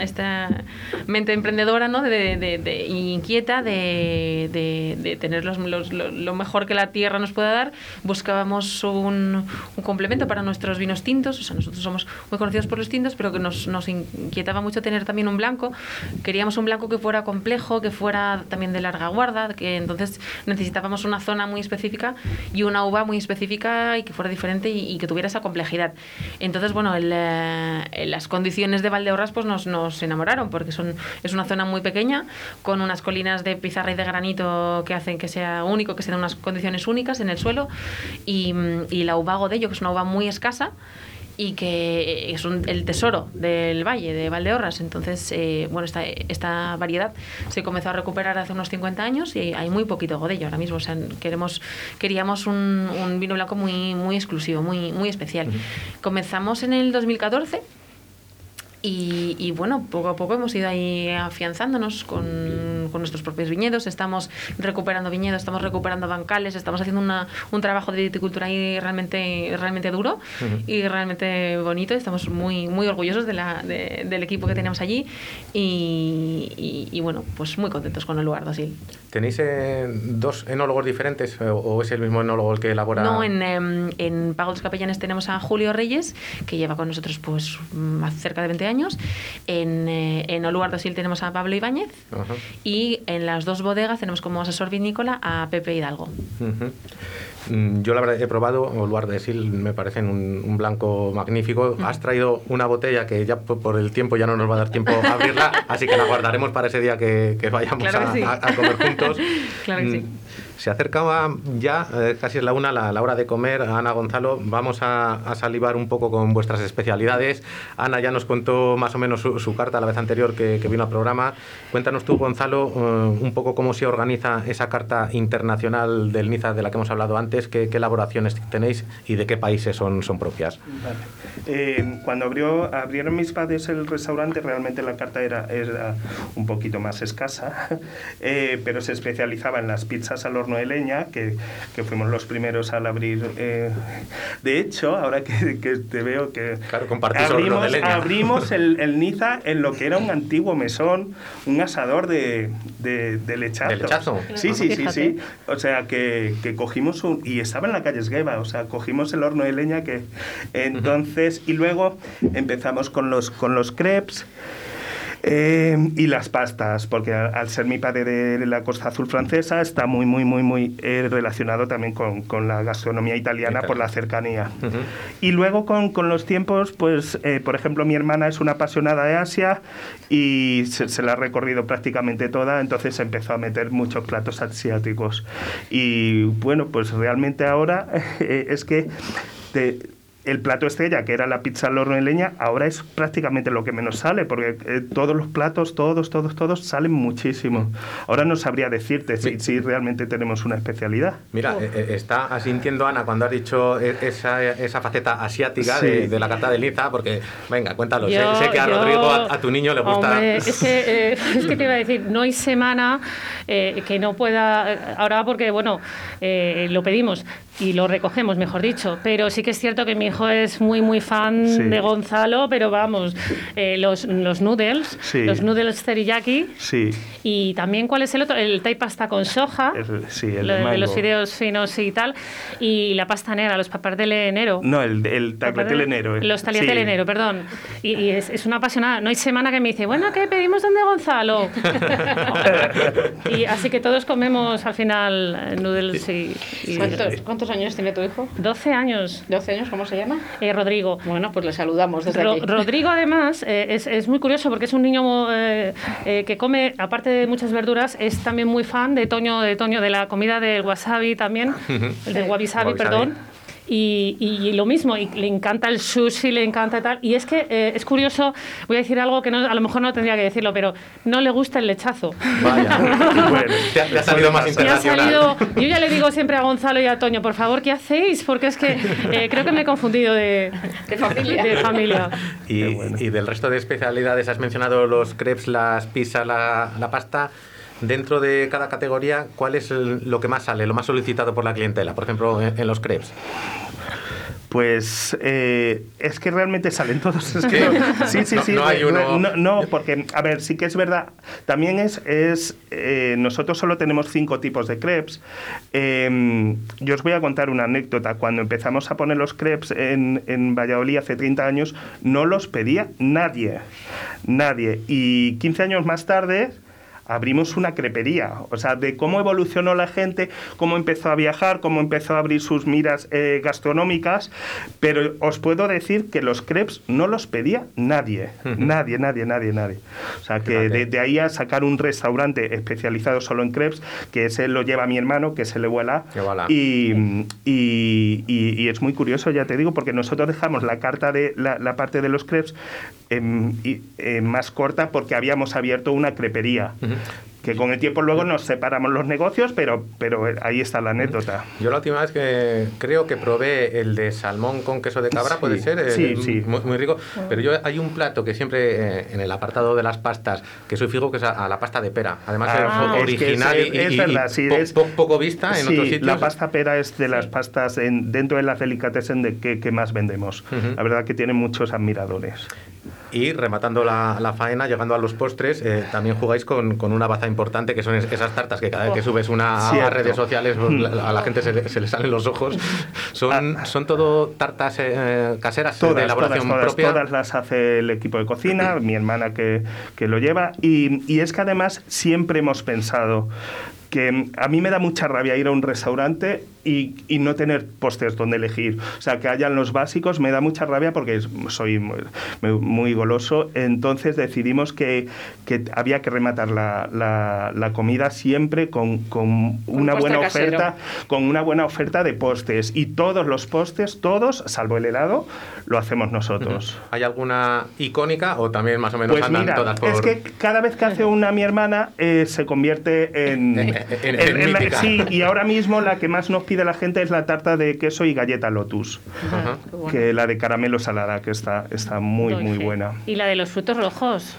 esta mente emprendedora ¿no? de, de- de- y inquieta de, de- de tener los- los- lo, mejor que la tierra nos pueda dar. Buscábamos un, un complemento para nuestros vinos tintos. O sea, nosotros somos muy conocidos por los tintos, pero que nos, nos inquietaba mucho tener también un blanco. Queríamos un blanco que fuera complejo, que fuera también de larga guarda, que entonces necesitábamos una zona muy específica y una uva muy específica y que fuera diferente y, y que tuviera esa complejidad. Entonces, bueno, el, eh, las condiciones de Valdeorras pues nos, nos enamoraron porque son, es una zona muy pequeña con unas colinas de pizarra y de granito que hacen que sea único, que se den unas condiciones únicas en el suelo y, y la uva Godello, que es una uva muy escasa y que es un- el tesoro del valle de Valdeorras. Entonces, eh, bueno, esta, esta variedad se comenzó a recuperar hace unos 50 años y hay muy poquito godello ahora mismo. O sea, queremos, queríamos un, un vino blanco muy, muy exclusivo, muy, muy especial. Comenzamos en el 2014 y, y, bueno, poco a poco hemos ido ahí afianzándonos con, con nuestros propios viñedos, estamos recuperando viñedos, estamos recuperando bancales, estamos haciendo una- un trabajo de viticultura ahí realmente, realmente duro Ujú. y realmente bonito. Estamos muy, muy orgullosos de la- de- del equipo que tenemos allí y, y- y, bueno, pues muy contentos con el lugar de Asil. ¿Tenéis eh, dos enólogos diferentes eh, o es el mismo enólogo el que elabora? No, en, em, en Pago de los Capellanes tenemos a Julio Reyes, que lleva con nosotros pues más cerca de 20 años. En, eh, en Oluar Dosil tenemos a Pablo Ibáñez. Ajá. Y en las dos bodegas tenemos como asesor vinícola a Pepe Hidalgo. Yo la verdad he probado Oluar de Sil, me parecen un, un blanco magnífico. Has traído una botella que ya por, el tiempo ya no nos va a dar tiempo a abrirla, así que la guardaremos para ese día que, que vayamos Claro a, que sí. a- a comer juntos. Claro que sí. Mm, Se acercaba ya, eh, casi es la una, la, la hora de comer. Ana Gonzalo, vamos a, a salivar un poco con vuestras especialidades. Ana ya nos contó más o menos su, su carta la vez anterior que, que vino al programa. Cuéntanos tú, Gonzalo, eh, un poco cómo se organiza esa carta internacional del Niza de la que hemos hablado antes, qué, qué elaboraciones tenéis y de qué países son, son propias. Vale. Eh, cuando abrió, abrieron mis padres el restaurante, realmente la carta era, era un poquito más escasa, eh, pero se especializaba en las pizzas al horno de leña, que, que fuimos los primeros al abrir. eh, de hecho, ahora que, que te veo que Claro, compartís horno de abrimos, leña. abrimos el, el Niza en lo que era un antiguo mesón, un asador de, de, de lechazo. ¿De lechazo? Sí, sí, sí, sí. O sea, que, que cogimos un... Y estaba en la calle Esgueva, o sea, cogimos el horno de leña que... Entonces, y luego empezamos con los, con los crepes. Eh, y las pastas, porque al, ser mi padre de la costa azul francesa, está muy, muy, muy, muy eh, relacionado también con, con la gastronomía italiana por la cercanía. Ujú. Y luego con, con los tiempos, pues, eh, por ejemplo, mi hermana es una apasionada de Asia y se, se la ha recorrido prácticamente toda, entonces empezó a meter muchos platos asiáticos. Y bueno, pues realmente ahora eh, es que te- el plato estrella, que era la pizza al horno de leña, ahora es prácticamente lo que menos sale, porque eh, todos los platos, todos, todos, todos, salen muchísimo. Ahora no sabría decirte si, si realmente tenemos una especialidad. Mira, eh, eh, está asintiendo Ana cuando has dicho e- esa, esa faceta asiática Sí. de, de la carta de Liza, porque, venga, cuéntalo. Sé- Yo- sé, que a yo- Rodrigo, a, a tu niño, le gusta. Hombre, es, que, eh, es que te iba a decir, no hay semana eh, que no pueda. eh, Ahora, porque, bueno, eh, lo pedimos y lo recogemos, mejor dicho. Pero sí que es cierto que mi hijo es muy, muy fan Sí. de Gonzalo, pero vamos, eh, los, los noodles, Sí. los noodles teriyaki. Sí, Y también, ¿cuál es el otro? El Thai pasta con soja. el- sí, el lo de de, de los fideos finos y tal. Y la pasta negra, los papardeles enero. No, el, el tagliatelle enero. eh. Los tagliatelle Sí. enero, perdón. Y, y es, es una apasionada. No hay semana que me dice, bueno, ¿qué pedimos donde Gonzalo? y así que todos comemos al final eh, noodles y... y- ¿Cuántos, cuántos años tiene tu hijo? 12 años. ¿12 años? ¿Cómo se llama? Eh, Rodrigo. Bueno, pues le saludamos desde Ro- aquí. Rodrigo, además, eh, es, es muy curioso porque es un niño eh, eh, que come, aparte de muchas verduras, es también muy fan de Toño, de Toño, de la comida del wasabi también, el del wabi sabi, Wabi-sabi. Perdón. Y, y lo mismo, y le encanta el sushi, le encanta tal. Y es que eh, es curioso, voy a decir algo que no, a lo mejor no tendría que decirlo, pero no le gusta el lechazo. Vaya. Bueno, te, ha- te ha salido más internacional. salido, yo ya le digo siempre a Gonzalo y a Toño, por favor, ¿qué hacéis? Porque es que eh, creo que me he confundido de, De familia. de familia. Y, y del resto de especialidades, has mencionado los crepes, las pizzas, la, la pasta. Dentro de cada categoría, ¿cuál es el- lo que más sale, lo más solicitado por la clientela? Por ejemplo, en, en los crepes. Pues eh, es que realmente salen todos. Es que Sí. no- sí, sí, No- sí. no hay uno- No, no, porque, a ver, sí que es verdad. También es, es eh, nosotros solo tenemos cinco tipos de crepes. Eh, yo os voy a contar una anécdota. Cuando empezamos a poner los crepes en, en Valladolid hace 30 años, no los pedía nadie. Nadie. Y 15 años más tarde abrimos una crepería, o sea, de cómo evolucionó la gente, cómo empezó a viajar, cómo empezó a abrir sus miras eh, gastronómicas, pero os puedo decir que los crepes no los pedía nadie, nadie, nadie, nadie, nadie. O sea, que Fíjate. de, ahí a sacar un restaurante especializado solo en crepes, que ese lo lleva mi hermano, que se le vuela, y, y, y- y es muy curioso, ya te digo, porque nosotros dejamos la carta de la, la parte de los crepes em, em, más corta porque habíamos abierto una crepería. Que con el tiempo luego nos separamos los negocios, pero, pero ahí está la anécdota. Yo la última vez que creo que probé el de salmón con queso de cabra, Sí, puede ser, eh, sí, sí. Muy, muy rico. Pero yo hay un plato que siempre eh, en el apartado de las pastas que soy fijo que es a, a la pasta de pera. Además Ah, es que original es- y, es y- y verdad, sí, po- es- po- poco vista en Sí, otros sitios. la pasta pera es de las pastas en- dentro de las delicatessen de que, que más vendemos. Ujú. La verdad que tiene muchos admiradores. Y rematando la, la faena, llegando a los postres, eh, también jugáis con, con una baza importante, que son es- esas tartas que cada vez que subes una a Cierto. redes sociales pues, a la gente se le, se le salen los ojos. Son, son todo tartas eh, caseras de Todas, todas, elaboración todas, propia. todas las hace el equipo de cocina, mi hermana que, que lo lleva. Y, y es que además siempre hemos pensado que mm, a mí me da mucha rabia ir a un restaurante y, y no tener postres donde elegir. O sea, que hayan los básicos me da mucha rabia porque soy muy, muy goloso. Entonces decidimos que, que había que rematar la, la- la comida siempre con, con una buena casero. oferta, con una buena oferta de postres. Y todos los postres, todos, salvo el helado, lo hacemos nosotros. ¿Hay alguna icónica o también más o menos Pues andan mira, todas por...? es que cada vez que hace una mi hermana eh, se convierte en, En- en- en la- sí, y ahora mismo la que más nos pide la gente es la tarta de queso y galleta Lotus, Ajá. Bueno. que la de caramelo salada, que está, está muy, muy Dulce. buena. Y la de los frutos rojos.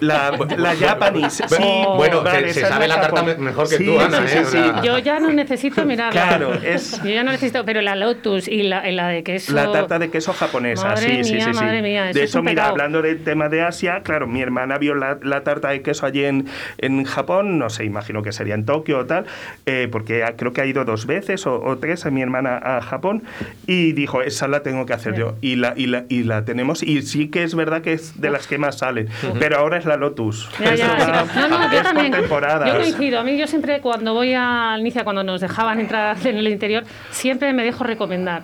La, la Japanese, sí, Bueno, vale, se, se es sabe la tarta me- mejor que Sí, tú, Ana. sí, ¿eh? sí, Yo ya no necesito mirarla. Claro, es- Yo ya no necesito, pero la Lotus y la, la de queso. La tarta de queso japonesa, Madre sí, sí, mía, sí, sí. madre mía, eso de es hecho, un mira, pecado. hablando del tema de Asia, claro, mi hermana vio la, la tarta de queso allí en, en Japón, no sé, imagino que sería en Tokio o tal, eh, porque creo que ha ido dos veces o, o tres a mi hermana a Japón y dijo, esa la tengo que hacer yo. Y la, y, la, y la tenemos, y sí que es verdad que es de las que más salen, pero ahora es la Lotus. Ya, ya. No, no, yo también. Yo coincido. A mí, yo siempre, cuando voy a Inicia, cuando nos dejaban entrar en el interior, siempre me dejo recomendar.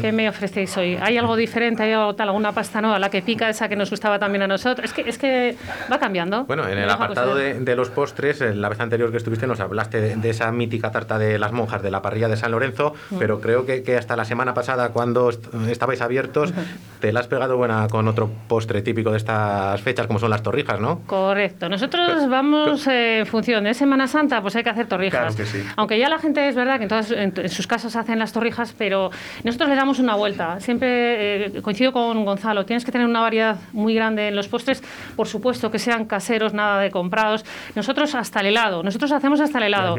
¿Qué me ofrecéis hoy? ¿Hay algo diferente? ¿Hay algo tal, alguna pasta nueva? La que pica, esa que nos gustaba también a nosotros. Es que, es que va cambiando. Bueno, en el deja apartado de, de los postres, la vez anterior que estuviste nos hablaste de, de esa mítica tarta de las monjas de la parrilla de San Lorenzo, Mm. pero creo que, que hasta la semana pasada, cuando est- estabais abiertos, te la has pegado buena con otro postre típico de estas fechas, como son las torrijas, ¿no? Correcto. Nosotros vamos eh, en función de Semana Santa, pues hay que hacer torrijas. Claro que sí. Aunque ya la gente es verdad que en, todas, en, en sus casas hacen las torrijas, pero nosotros le damos una vuelta. Siempre eh, coincido con Gonzalo, tienes que tener una variedad muy grande en los postres, por supuesto que sean caseros, nada de comprados. Nosotros hasta el helado, nosotros hacemos hasta el helado.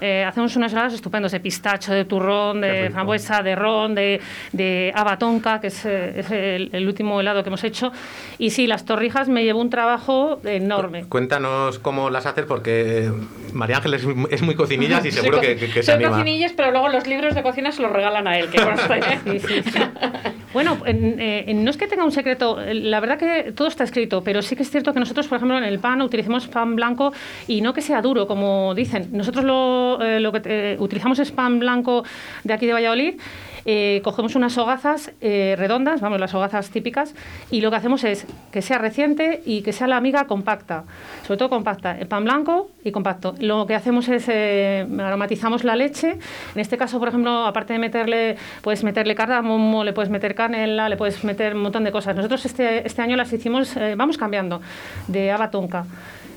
Eh, hacemos unos helados estupendos de pistacho, de turrón, de frambuesa, de ron, de, de abatonca, que es, eh, es el, el último helado que hemos hecho. Y sí, las torrijas me llevó un trabajo enorme. Cuéntanos cómo las haces, porque María Ángel es, muy cocinillas y seguro que, que- que se soy anima. cocinillas, pero luego los libros de cocina se los regalan a él, que conste. Bueno, en- eh, no es que tenga un secreto, la verdad que todo está escrito, pero sí que es cierto que nosotros, por ejemplo, en el pan utilicemos pan blanco y no que sea duro, como dicen. Nosotros lo, eh, que eh, utilizamos es pan blanco de aquí de Valladolid. Eh, cogemos unas hogazas eh, redondas, vamos, las hogazas típicas, y lo que hacemos es que sea reciente y que sea la miga compacta, sobre todo compacta, el pan blanco y compacto. Lo que hacemos es eh, aromatizamos la leche, en este caso, por ejemplo, aparte de meterle, puedes meterle cardamomo, le puedes meter canela, le puedes meter un montón de cosas. Nosotros este, este año las hicimos, eh, vamos cambiando, de haba tonka.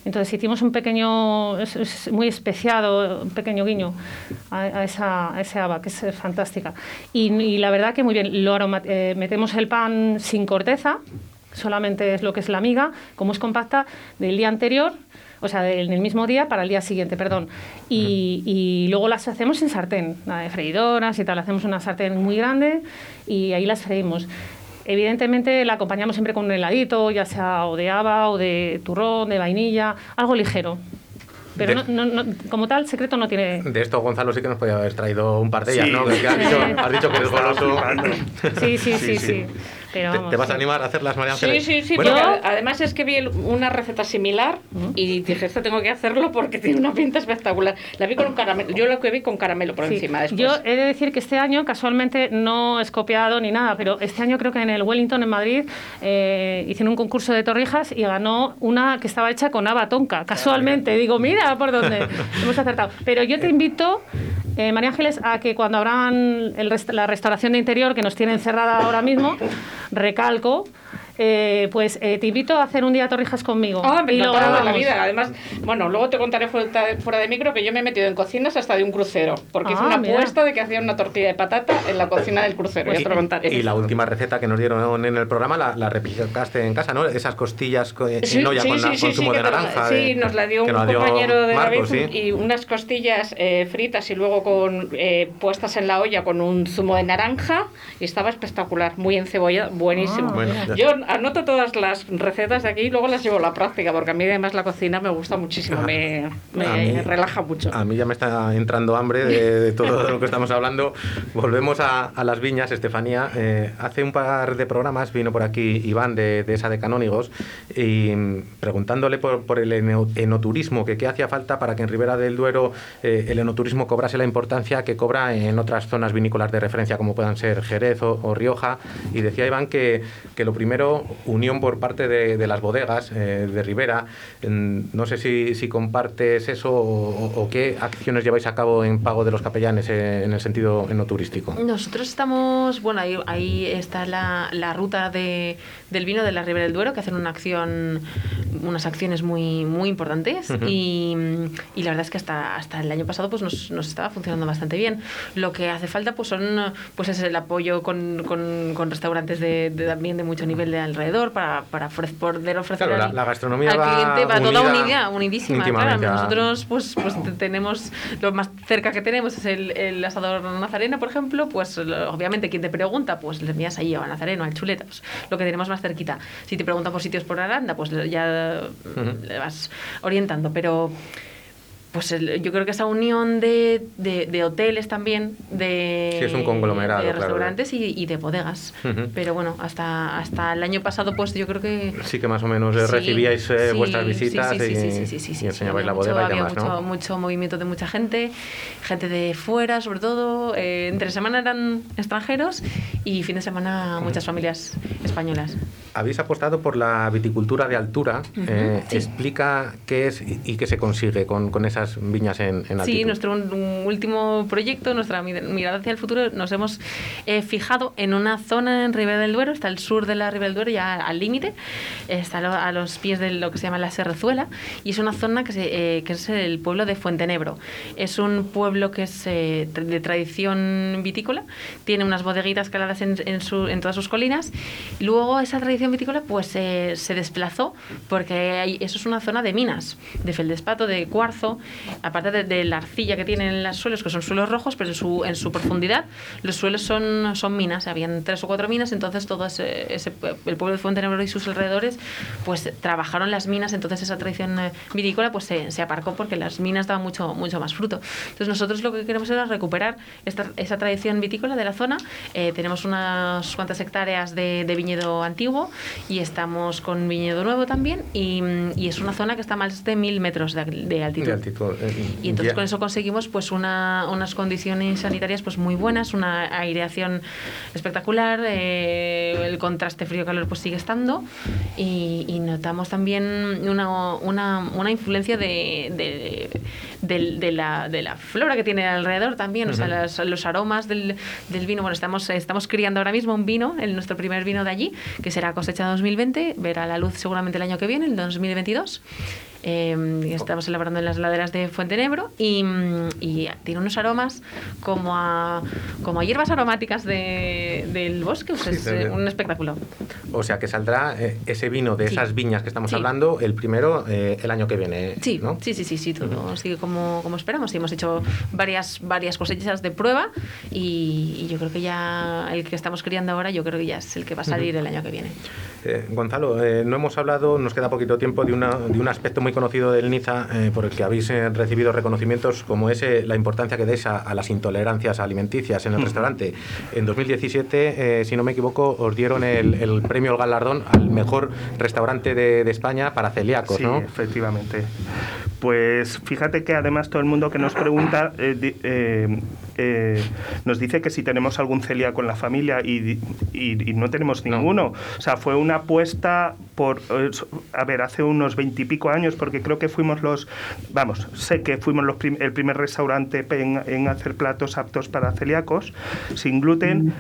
Entonces hicimos un pequeño, es, es muy especiado, un pequeño guiño a, a esa, a ese haba, que es eh, fantástica. Y, y la verdad que muy bien, lo aroma- eh, metemos el pan sin corteza, solamente es lo que es la miga, como es compacta, del día anterior, o sea, del, del mismo día para el día siguiente, perdón. Y, y luego las hacemos en sartén, de freidoras y tal, hacemos una sartén muy grande y ahí las freímos. Evidentemente la acompañamos siempre con un heladito, ya sea o de haba o de turrón, de vainilla, algo ligero. Pero De- no, no- no- como tal, secreto no tiene. De esto Gonzalo sí que nos podía haber traído un par de ellas, Sí. ¿no? Que, has, dicho, Sí. has dicho que eres goloso. sí, sí, Sí, sí. Sí. Pero ¿Te, vamos, te vas a sí. animar a hacerlas, María Sí, Ángeles? sí, sí. Bueno, porque además es que vi una receta similar y dije, esto tengo que hacerlo porque tiene una pinta espectacular. La vi con un caramelo. Yo lo que vi con caramelo por Sí. encima después. Yo he de decir que este año, casualmente, no es copiado ni nada, pero este año creo que en el Wellington, en Madrid, eh, hicieron un concurso de torrijas y ganó una que estaba hecha con haba tonka. Casualmente, digo, mira por dónde hemos acertado. Pero yo te invito, eh, María Ángeles, a que cuando abran el rest- la restauración de interior, que nos tienen cerrada ahora mismo, recalco, eh, pues eh, te invito a hacer un día torrijas conmigo. Ah, me Y lo de la grabamos. vida. Además, bueno, luego te contaré fuera de, fuera de micro que yo me he metido en cocinas hasta de un crucero. Porque hice Ah, una mira. apuesta de que hacía una tortilla de patata en la cocina del crucero. ya te lo contaré. Y la última receta que nos dieron en el programa la, la replicaste en casa, ¿no? Esas costillas co- en Sí, olla sí, con, la- sí, sí, con sí, zumo de naranja. Sí, de- nos la dio un nos dio compañero de Marcos, David sí. y unas costillas eh, fritas y luego con eh, puestas en la olla con un zumo de naranja y estaba espectacular, muy encebollado, buenísimo. Ah, Bueno, Yo anoto todas las recetas de aquí y luego las llevo a la práctica, porque a mí además la cocina me gusta muchísimo, me, me A mí- relaja mucho. A mí ya me está entrando hambre de, de todo lo que estamos hablando. Volvemos a, a las viñas, Estefanía. Eh, hace un par de programas vino por aquí Iván de, de esa de Canónigos y mm, preguntándole por, por el eno- enoturismo, que qué hacía falta para que en Ribera del Duero eh, el enoturismo cobrase la importancia que cobra en otras zonas vinícolas de referencia, como puedan ser Jerez o, o Rioja. Y decía Iván que, que lo primero, unión por parte de, de las bodegas eh, de Ribera. En- No sé si, si compartes eso o, qué acciones lleváis a cabo en pago de los capellanes eh, en el sentido enoturístico. Nosotros estamos, bueno, ahí, ahí está la, la ruta de, del vino de la Ribera del Duero, que hacen una acción, unas acciones muy, muy importantes Ujú. y, y la verdad es que hasta, hasta el año pasado pues nos, nos estaba funcionando bastante bien. Lo que hace falta pues son pues es el apoyo con, con, con restaurantes de, de también de mucho nivel de alrededor para, para ofrecer, poder ofrecer Claro, la- al, la gastronomía al va cliente va toda unida unida, unidísima. Claro, nosotros pues, pues te- tenemos lo más cerca que tenemos es el, el asador nazareno, por ejemplo, pues obviamente quien te pregunta, pues le envías ahí a Nazareno, al Chuleta, pues, lo que tenemos más cerquita. Si te preguntan por sitios por Aranda, pues ya le vas orientando, pero pues el- yo creo que esa unión de, de, de hoteles también, de, Sí, es un conglomerado, de claro. restaurantes y, y de bodegas. Pero bueno, hasta, hasta el año pasado, pues yo creo que Sí que más o menos eh, Sí, recibíais eh, sí, vuestras visitas y, enseñabais la había mucho- bodega y había demás, mucho, ¿no? mucho movimiento de mucha gente, gente de fuera sobre todo. eh, entre semana eran extranjeros y fin de semana muchas familias españolas. Habéis apostado por la viticultura de altura. Eh. Explica qué es y, y qué se consigue con, con esas viñas en, en altitud. Sí, nuestro último proyecto, nuestra mi- mirada hacia el futuro, nos hemos eh, fijado en una zona en Ribera del Duero, está al sur de la Ribera del Duero, ya al límite, está a lo- a los pies de lo que se llama la Serrezuela, y es una zona que, se- eh, que es el pueblo de Fuentenebro. Es un pueblo que es eh, de tradición vitícola, tiene unas bodeguitas caladas en, en su- en todas sus colinas. Luego esa tradición vitícola pues eh, se desplazó porque hay- eso es una zona de minas, de feldespato, de cuarzo, aparte de, de la arcilla que tienen los suelos, que son suelos rojos, pero en su, en su profundidad los suelos son, son minas, habían tres o cuatro minas, entonces todo ese, ese- el pueblo de Fuentenebro y sus alrededores pues trabajaron las minas, entonces esa tradición eh, vitícola pues se, se aparcó porque las minas daban mucho, mucho más fruto. Entonces nosotros lo que queremos era recuperar esta, esa tradición vitícola de la zona, Eh, tenemos unas cuantas hectáreas de, de viñedo antiguo y estamos con viñedo nuevo también y, y es una zona que está a más de mil metros de, de altitud. De altitud, Y entonces con eso conseguimos pues una, unas condiciones sanitarias pues muy buenas, una aireación espectacular, eh, el contraste frío-calor pues sigue estando y, y notamos también una, una, una influencia de, de, del- de la, de la flora que tiene alrededor también, o sea, Ujú. las- los aromas del, del vino. Bueno, estamos, estamos criando ahora mismo un vino, el, nuestro primer vino de allí, que será cosecha 2020, verá la luz seguramente el año que viene, el 2022. Eh, y estamos elaborando en las laderas de Fuentenebro y, y tiene unos aromas como a, como a hierbas aromáticas de- del bosque. o sea, es Sí, eh, de- un espectáculo. O sea que saldrá eh, ese vino de Sí. esas viñas que estamos Sí. hablando, el primero eh, el año que viene. Sí, ¿no? sí, sí, sí, sí, todo sigue como, como esperamos. Y hemos hecho varias, varias cosechas de prueba y, y yo creo que ya el que estamos criando ahora, yo creo que ya es el que va a salir el año que viene. Eh, Gonzalo, eh, no hemos hablado, nos queda poquito tiempo, de, una, de un aspecto muy conocido del Niza eh, por el que habéis eh, recibido reconocimientos, como es eh, la importancia que dais a, a las intolerancias alimenticias en el restaurante. En 2017, eh, si no me equivoco, os dieron el, el premio, el galardón al mejor restaurante de, de España para celíacos, Sí, ¿no? efectivamente. Pues fíjate que además todo el mundo que nos pregunta eh, eh, eh, nos dice que si tenemos algún celíaco en la familia y, di- y- y no tenemos ninguno. O sea, fue una apuesta por, a ver, hace unos veintipico años, porque creo que fuimos los, vamos, sé que fuimos los prim- el primer restaurante en, en hacer platos aptos para celíacos, sin gluten,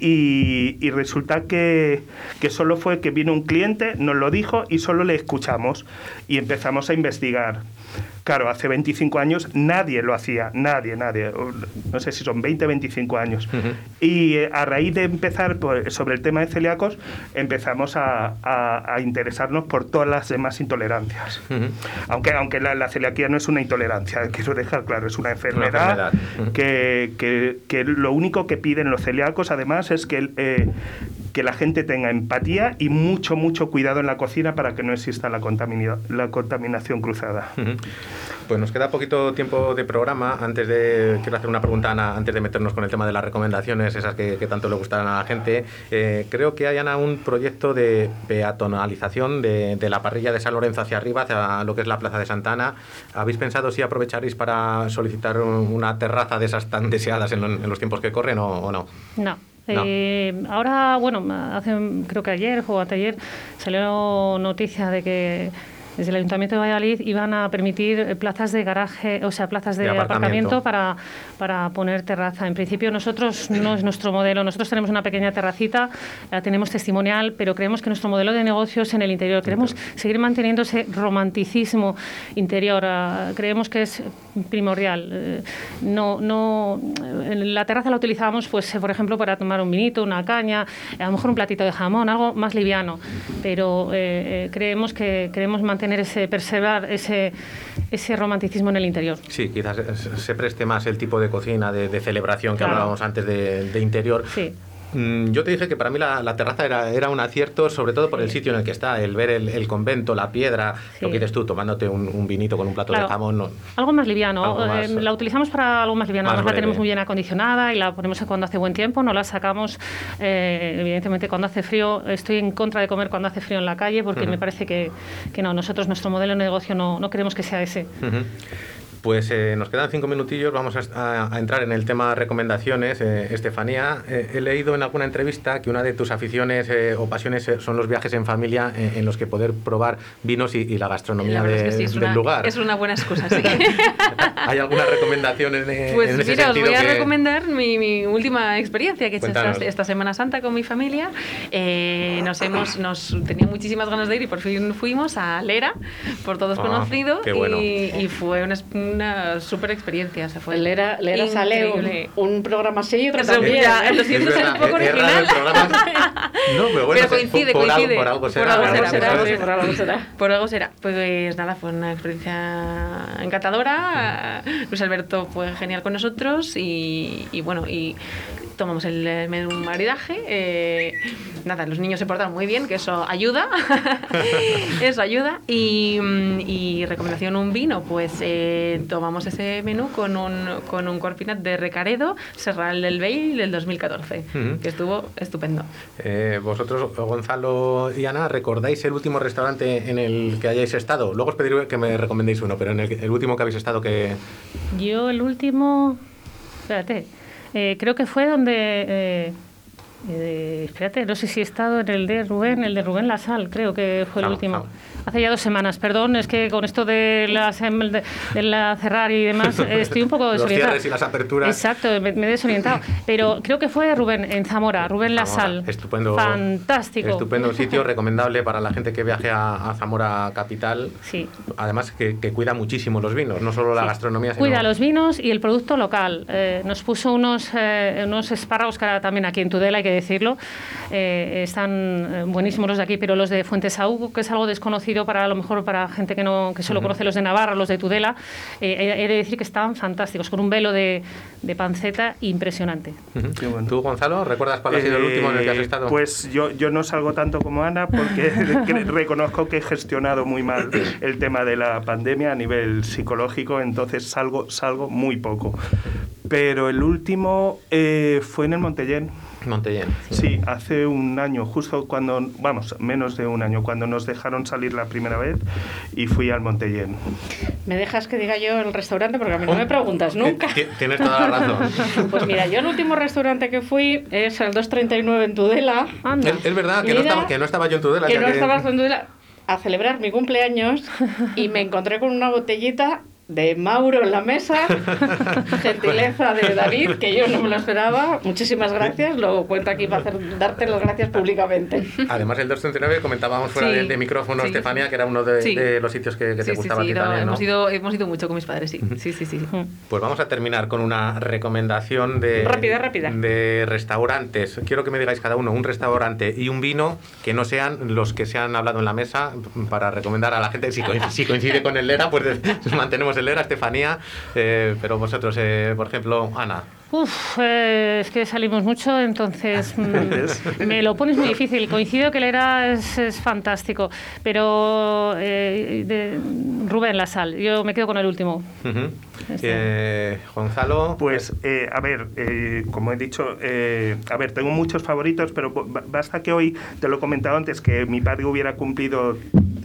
y, y resulta que, que solo fue que vino un cliente, nos lo dijo y solo le escuchamos y empezamos a investigar. Claro, hace 25 años nadie lo hacía, nadie, nadie. No sé si son 20, 25 años. Y eh, a raíz de empezar por- sobre el tema de celíacos, empezamos a, a- a interesarnos por todas las demás intolerancias. Aunque, aunque la, la celiaquía no es una intolerancia, quiero dejar claro, es una enfermedad, enfermedad. Que, que- que lo único que piden los celíacos, además, es que, eh, que la gente tenga empatía y mucho, mucho cuidado en la cocina para que no exista la, contamina- la contaminación cruzada. Pues nos queda poquito tiempo de programa. Antes de quiero hacer una pregunta Ana, antes de meternos con el tema de las recomendaciones, esas que, que tanto le gustan a la gente. Eh, creo que hay Ana un proyecto de peatonalización de, de la parrilla de San Lorenzo hacia arriba, hacia lo que es la Plaza de Santana. ¿Habéis pensado si aprovecharéis para solicitar un- una terraza de esas tan deseadas en, lo- en los tiempos que corren o, o no? No. No. Eh, ahora, bueno, hace, creo que ayer o anteayer salió noticia de que desde el Ayuntamiento de Valladolid iban a permitir eh, plazas de garaje, o sea, plazas de, De aparcamiento. aparcamiento para, para poner terraza. En principio, nosotros no es nuestro modelo. Nosotros tenemos una pequeña terracita, la tenemos testimonial, pero creemos que nuestro modelo de negocio es en el interior. Queremos seguir manteniendo ese romanticismo interior. ah, creemos que es primordial. Eh, No, no, la terraza la utilizábamos, pues, eh, por ejemplo, para tomar un vinito, una caña, a lo mejor un platito de jamón, algo más liviano. Pero eh, creemos que queremos mantener ese, preservar ese, ese romanticismo en el interior. Sí, quizás se- se preste más el tipo de cocina de, de celebración que Claro. hablábamos antes de, de interior. Sí. Mm, Yo te dije que para mí la, la terraza era, era un acierto, sobre todo por el sitio en el que está, el ver el, el convento, la piedra, lo que dices tú, tomándote un, un vinito con un plato Claro. de jamón. no- Algo más liviano. Algo más, Eh, la utilizamos para algo más liviano. más Además, la tenemos muy bien acondicionada y la ponemos cuando hace buen tiempo. No la sacamos, eh, evidentemente, cuando hace frío. Estoy en contra de comer cuando hace frío en la calle porque me parece que, que no. Nosotros, nuestro modelo de negocio no, no queremos que sea ese. Pues eh, nos quedan cinco minutillos, vamos a, entrar en el tema recomendaciones. Eh, Estefanía, eh, he leído en alguna entrevista que una de tus aficiones eh, o pasiones eh, son los viajes en familia en los que poder probar vinos y, y la gastronomía La de- sí, del una, lugar. es una buena excusa, sí. ¿Hay alguna recomendación en, Pues en ese mira, os voy a que- recomendar mi, mi última experiencia que he hecho esta, esta Semana Santa con mi familia. Eh, nos hemos, nos tenía muchísimas ganas de ir y por fin fuimos a Lera, por todos Ah, conocido, bueno. y, y fue una, una super experiencia. O sea, fue Lera, Lera sale un, un programa así y otro también. ya, ¿eh? lo siento, Es ser un poco es raro original. No, pero bueno, Pero se- coincide, por, coincide. Por algo será. Por algo será, por algo será. Por algo será. Pues nada, fue una experiencia encantadora. Luis Alberto fue genial con nosotros y, y bueno, y tomamos el menú maridaje. eh, nada, los niños se portaron muy bien, que eso ayuda. eso ayuda. Y, y recomendación un vino, pues eh, tomamos ese menú con un, con un corpinat de Recaredo, Serral del Bey del 2014, Ujú. que estuvo estupendo. Eh, vosotros, Gonzalo y Ana, ¿recordáis el último restaurante en el que hayáis estado? Luego os pediré que me recomendéis uno, pero en el, que- el último que habéis estado que... Yo el último, espérate, eh, creo que fue donde, eh, eh, espérate, no sé si he estado en el de Rubén, el de Rubén Lasal, creo que fue el último. Hace ya dos semanas, perdón, es que con esto de, las, em, de, de la cerrar y demás, estoy un poco Los desorientada. cierres y las aperturas. Exacto, me, me he desorientado. Pero creo que fue Rubén, en Zamora, Rubén Lasal. Estupendo, Fantástico. Estupendo sitio, recomendable para la gente que viaje a, a Zamora capital. Sí. Además que, que cuida muchísimo los vinos, no solo la gastronomía, sino... Cuida los vinos y el producto local. Eh, nos puso unos, eh, unos espárragos que ahora también aquí en Tudela, hay que decirlo. Eh, están buenísimos los de aquí, pero los de Fuentesauco, que es algo desconocido para a lo mejor para gente que no que solo conoce los de Navarra, los de Tudela, eh, he he de decir que estaban fantásticos, con un velo de, de panceta impresionante. ¿Tú, Gonzalo, recuerdas cuál ha sido el último en el que has Eh, estado? Pues yo, yo no salgo tanto como Ana porque reconozco que he gestionado muy mal el tema de la pandemia a nivel psicológico, entonces salgo, salgo muy poco. Pero el último eh, fue en el Montellén. Montellén. Sí, hace un año, justo cuando, vamos, menos de un año, cuando nos dejaron salir la primera vez y fui al Montellén. ¿Me dejas que diga yo el restaurante? Porque a mí Oh. no me preguntas nunca. Ti- Tienes toda la razón. Pues mira, yo el último restaurante que fui es el 239 en Tudela. Es, es verdad que no, estaba, que no estaba yo en Tudela. que no estabas en Tudela a celebrar mi cumpleaños y me encontré con una botellita de Mauro en la mesa, gentileza de David, que yo no me lo esperaba. Muchísimas gracias, lo cuento aquí para hacer, darte las gracias públicamente. Además, el 239 comentábamos fuera Sí, de, de micrófono, sí. Estefania, que era uno de, Sí. de los sitios que, que te gustaba sí, a ti no, también, ¿no? hemos, ido, hemos ido mucho con mis padres, sí. Sí, sí, sí. Pues vamos a terminar con una recomendación de, Rápida, rápida. de restaurantes. Quiero que me digáis cada uno un restaurante y un vino que no sean los que se han hablado en la mesa para recomendar a la gente. Si coincide, si coincide con el Lera, pues mantenemos el Lera, Estefanía. eh, pero vosotros, eh, por ejemplo, Ana. Uf, eh, es que salimos mucho, entonces mm, me lo pones muy difícil. Coincido que el era es, es fantástico, pero de- Rubén La Sal, yo me quedo con el último. Este. Eh, Gonzalo. Pues, eh, a ver, eh, como he dicho, eh, a ver, tengo muchos favoritos, pero ba- basta que hoy, te lo he comentado antes, que mi padre hubiera cumplido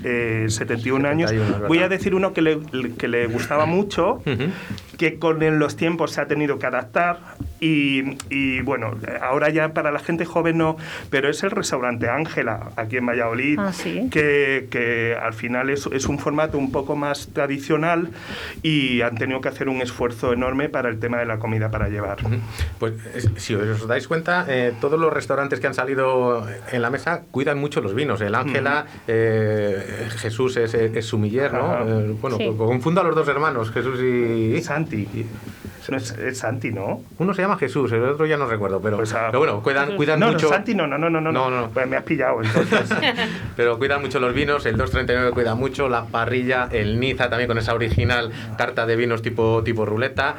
eh, 71 años. 71, es verdad. Voy a decir uno que le, que le gustaba mucho, que con los tiempos se ha tenido que adaptar y, y, bueno, ahora ya para la gente joven no, pero es el restaurante Ángela, aquí en Valladolid, Ah, sí. que, que al final es, es un formato un poco más tradicional y han tenido que hacer un esfuerzo enorme para el tema de la comida para llevar. Pues es- si os dais cuenta, eh, todos los restaurantes que han salido en la mesa cuidan mucho los vinos. El Ángela, eh, Jesús es, es sumiller, ¿no? Eh, bueno, Sí. confundo a los dos hermanos, Jesús y... Santi. No es, es Santi, ¿no? Uno se llama Jesús, el otro ya no recuerdo, pero, Pues, ah, pero bueno, cuidan, cuidan no, mucho... no, Santi no, no, no, no, no. No, no. Pues me has pillado, entonces. Pero cuidan mucho los vinos, el 239 cuida mucho, la parrilla, el Niza también con esa original carta de vinos tipo, tipo ruleta.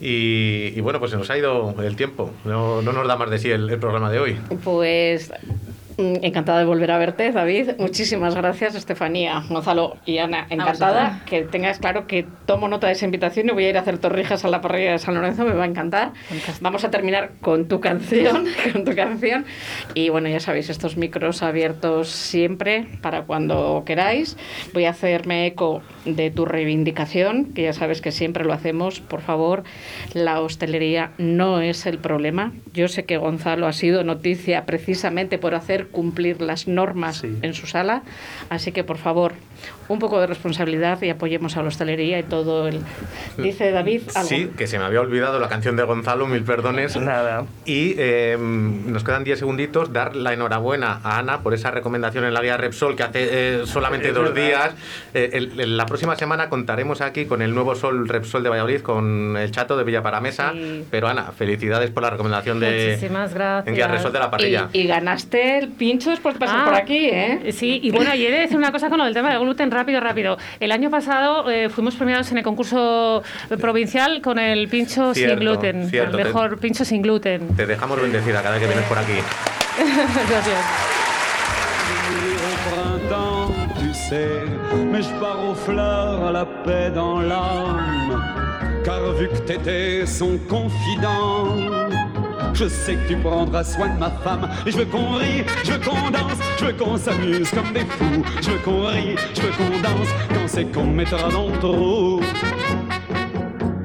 Y, bueno, pues se nos ha ido el tiempo. No, no nos da más de sí el, el programa de hoy. Pues encantada de volver a verte, David. Muchísimas gracias, Estefanía, Gonzalo y Ana. Encantada. Que tengas claro que tomo nota de esa invitación y voy a ir a hacer torrijas a la parrilla de San Lorenzo. Me va a encantar. Vamos a terminar con tu canción, con tu canción. Y bueno, ya sabéis, estos micros abiertos siempre para cuando queráis. Voy a hacerme eco de tu reivindicación, que ya sabes que siempre lo hacemos. Por favor, la hostelería no es el problema. Yo sé que Gonzalo ha sido noticia precisamente por hacer cumplir las normas Sí. en su sala, así que por favor, un poco de responsabilidad y apoyemos a la hostelería y todo el... Dice David algo. Sí, que se me había olvidado la canción de Gonzalo, mil perdones. Nada. Y eh, nos quedan 10 segunditos. Dar la enhorabuena a Ana por esa recomendación en la guía Repsol que hace eh, solamente Es dos verdad. días. Eh, el- el- la próxima semana contaremos aquí con el nuevo Sol Repsol de Valladolid, con el chato de Villa Paramesa. Sí. Pero Ana, felicidades por la recomendación de Muchísimas gracias. en guía Repsol de la parrilla. Y, y ganaste el pincho después de pasar Ah, por aquí, ¿eh? Sí, y bueno, y he de decir una cosa con lo del tema del gluten, rápido, rápido. El año pasado eh, fuimos premiados en el concurso provincial con el pincho Cierto, sin gluten, cierto, el te- mejor pincho sin gluten. Te dejamos bendecida cada vez que vienes por aquí. Gracias. mais je pars aux fleurs à la paix dans l'âme. Car vu que t'étais son confident, je sais que tu prendras soin de ma femme. Et je veux qu'on rie, je veux qu'on danse, je veux qu'on s'amuse comme des fous. Je veux qu'on rie, je veux qu'on danse quand c'est qu'on mettra dans le.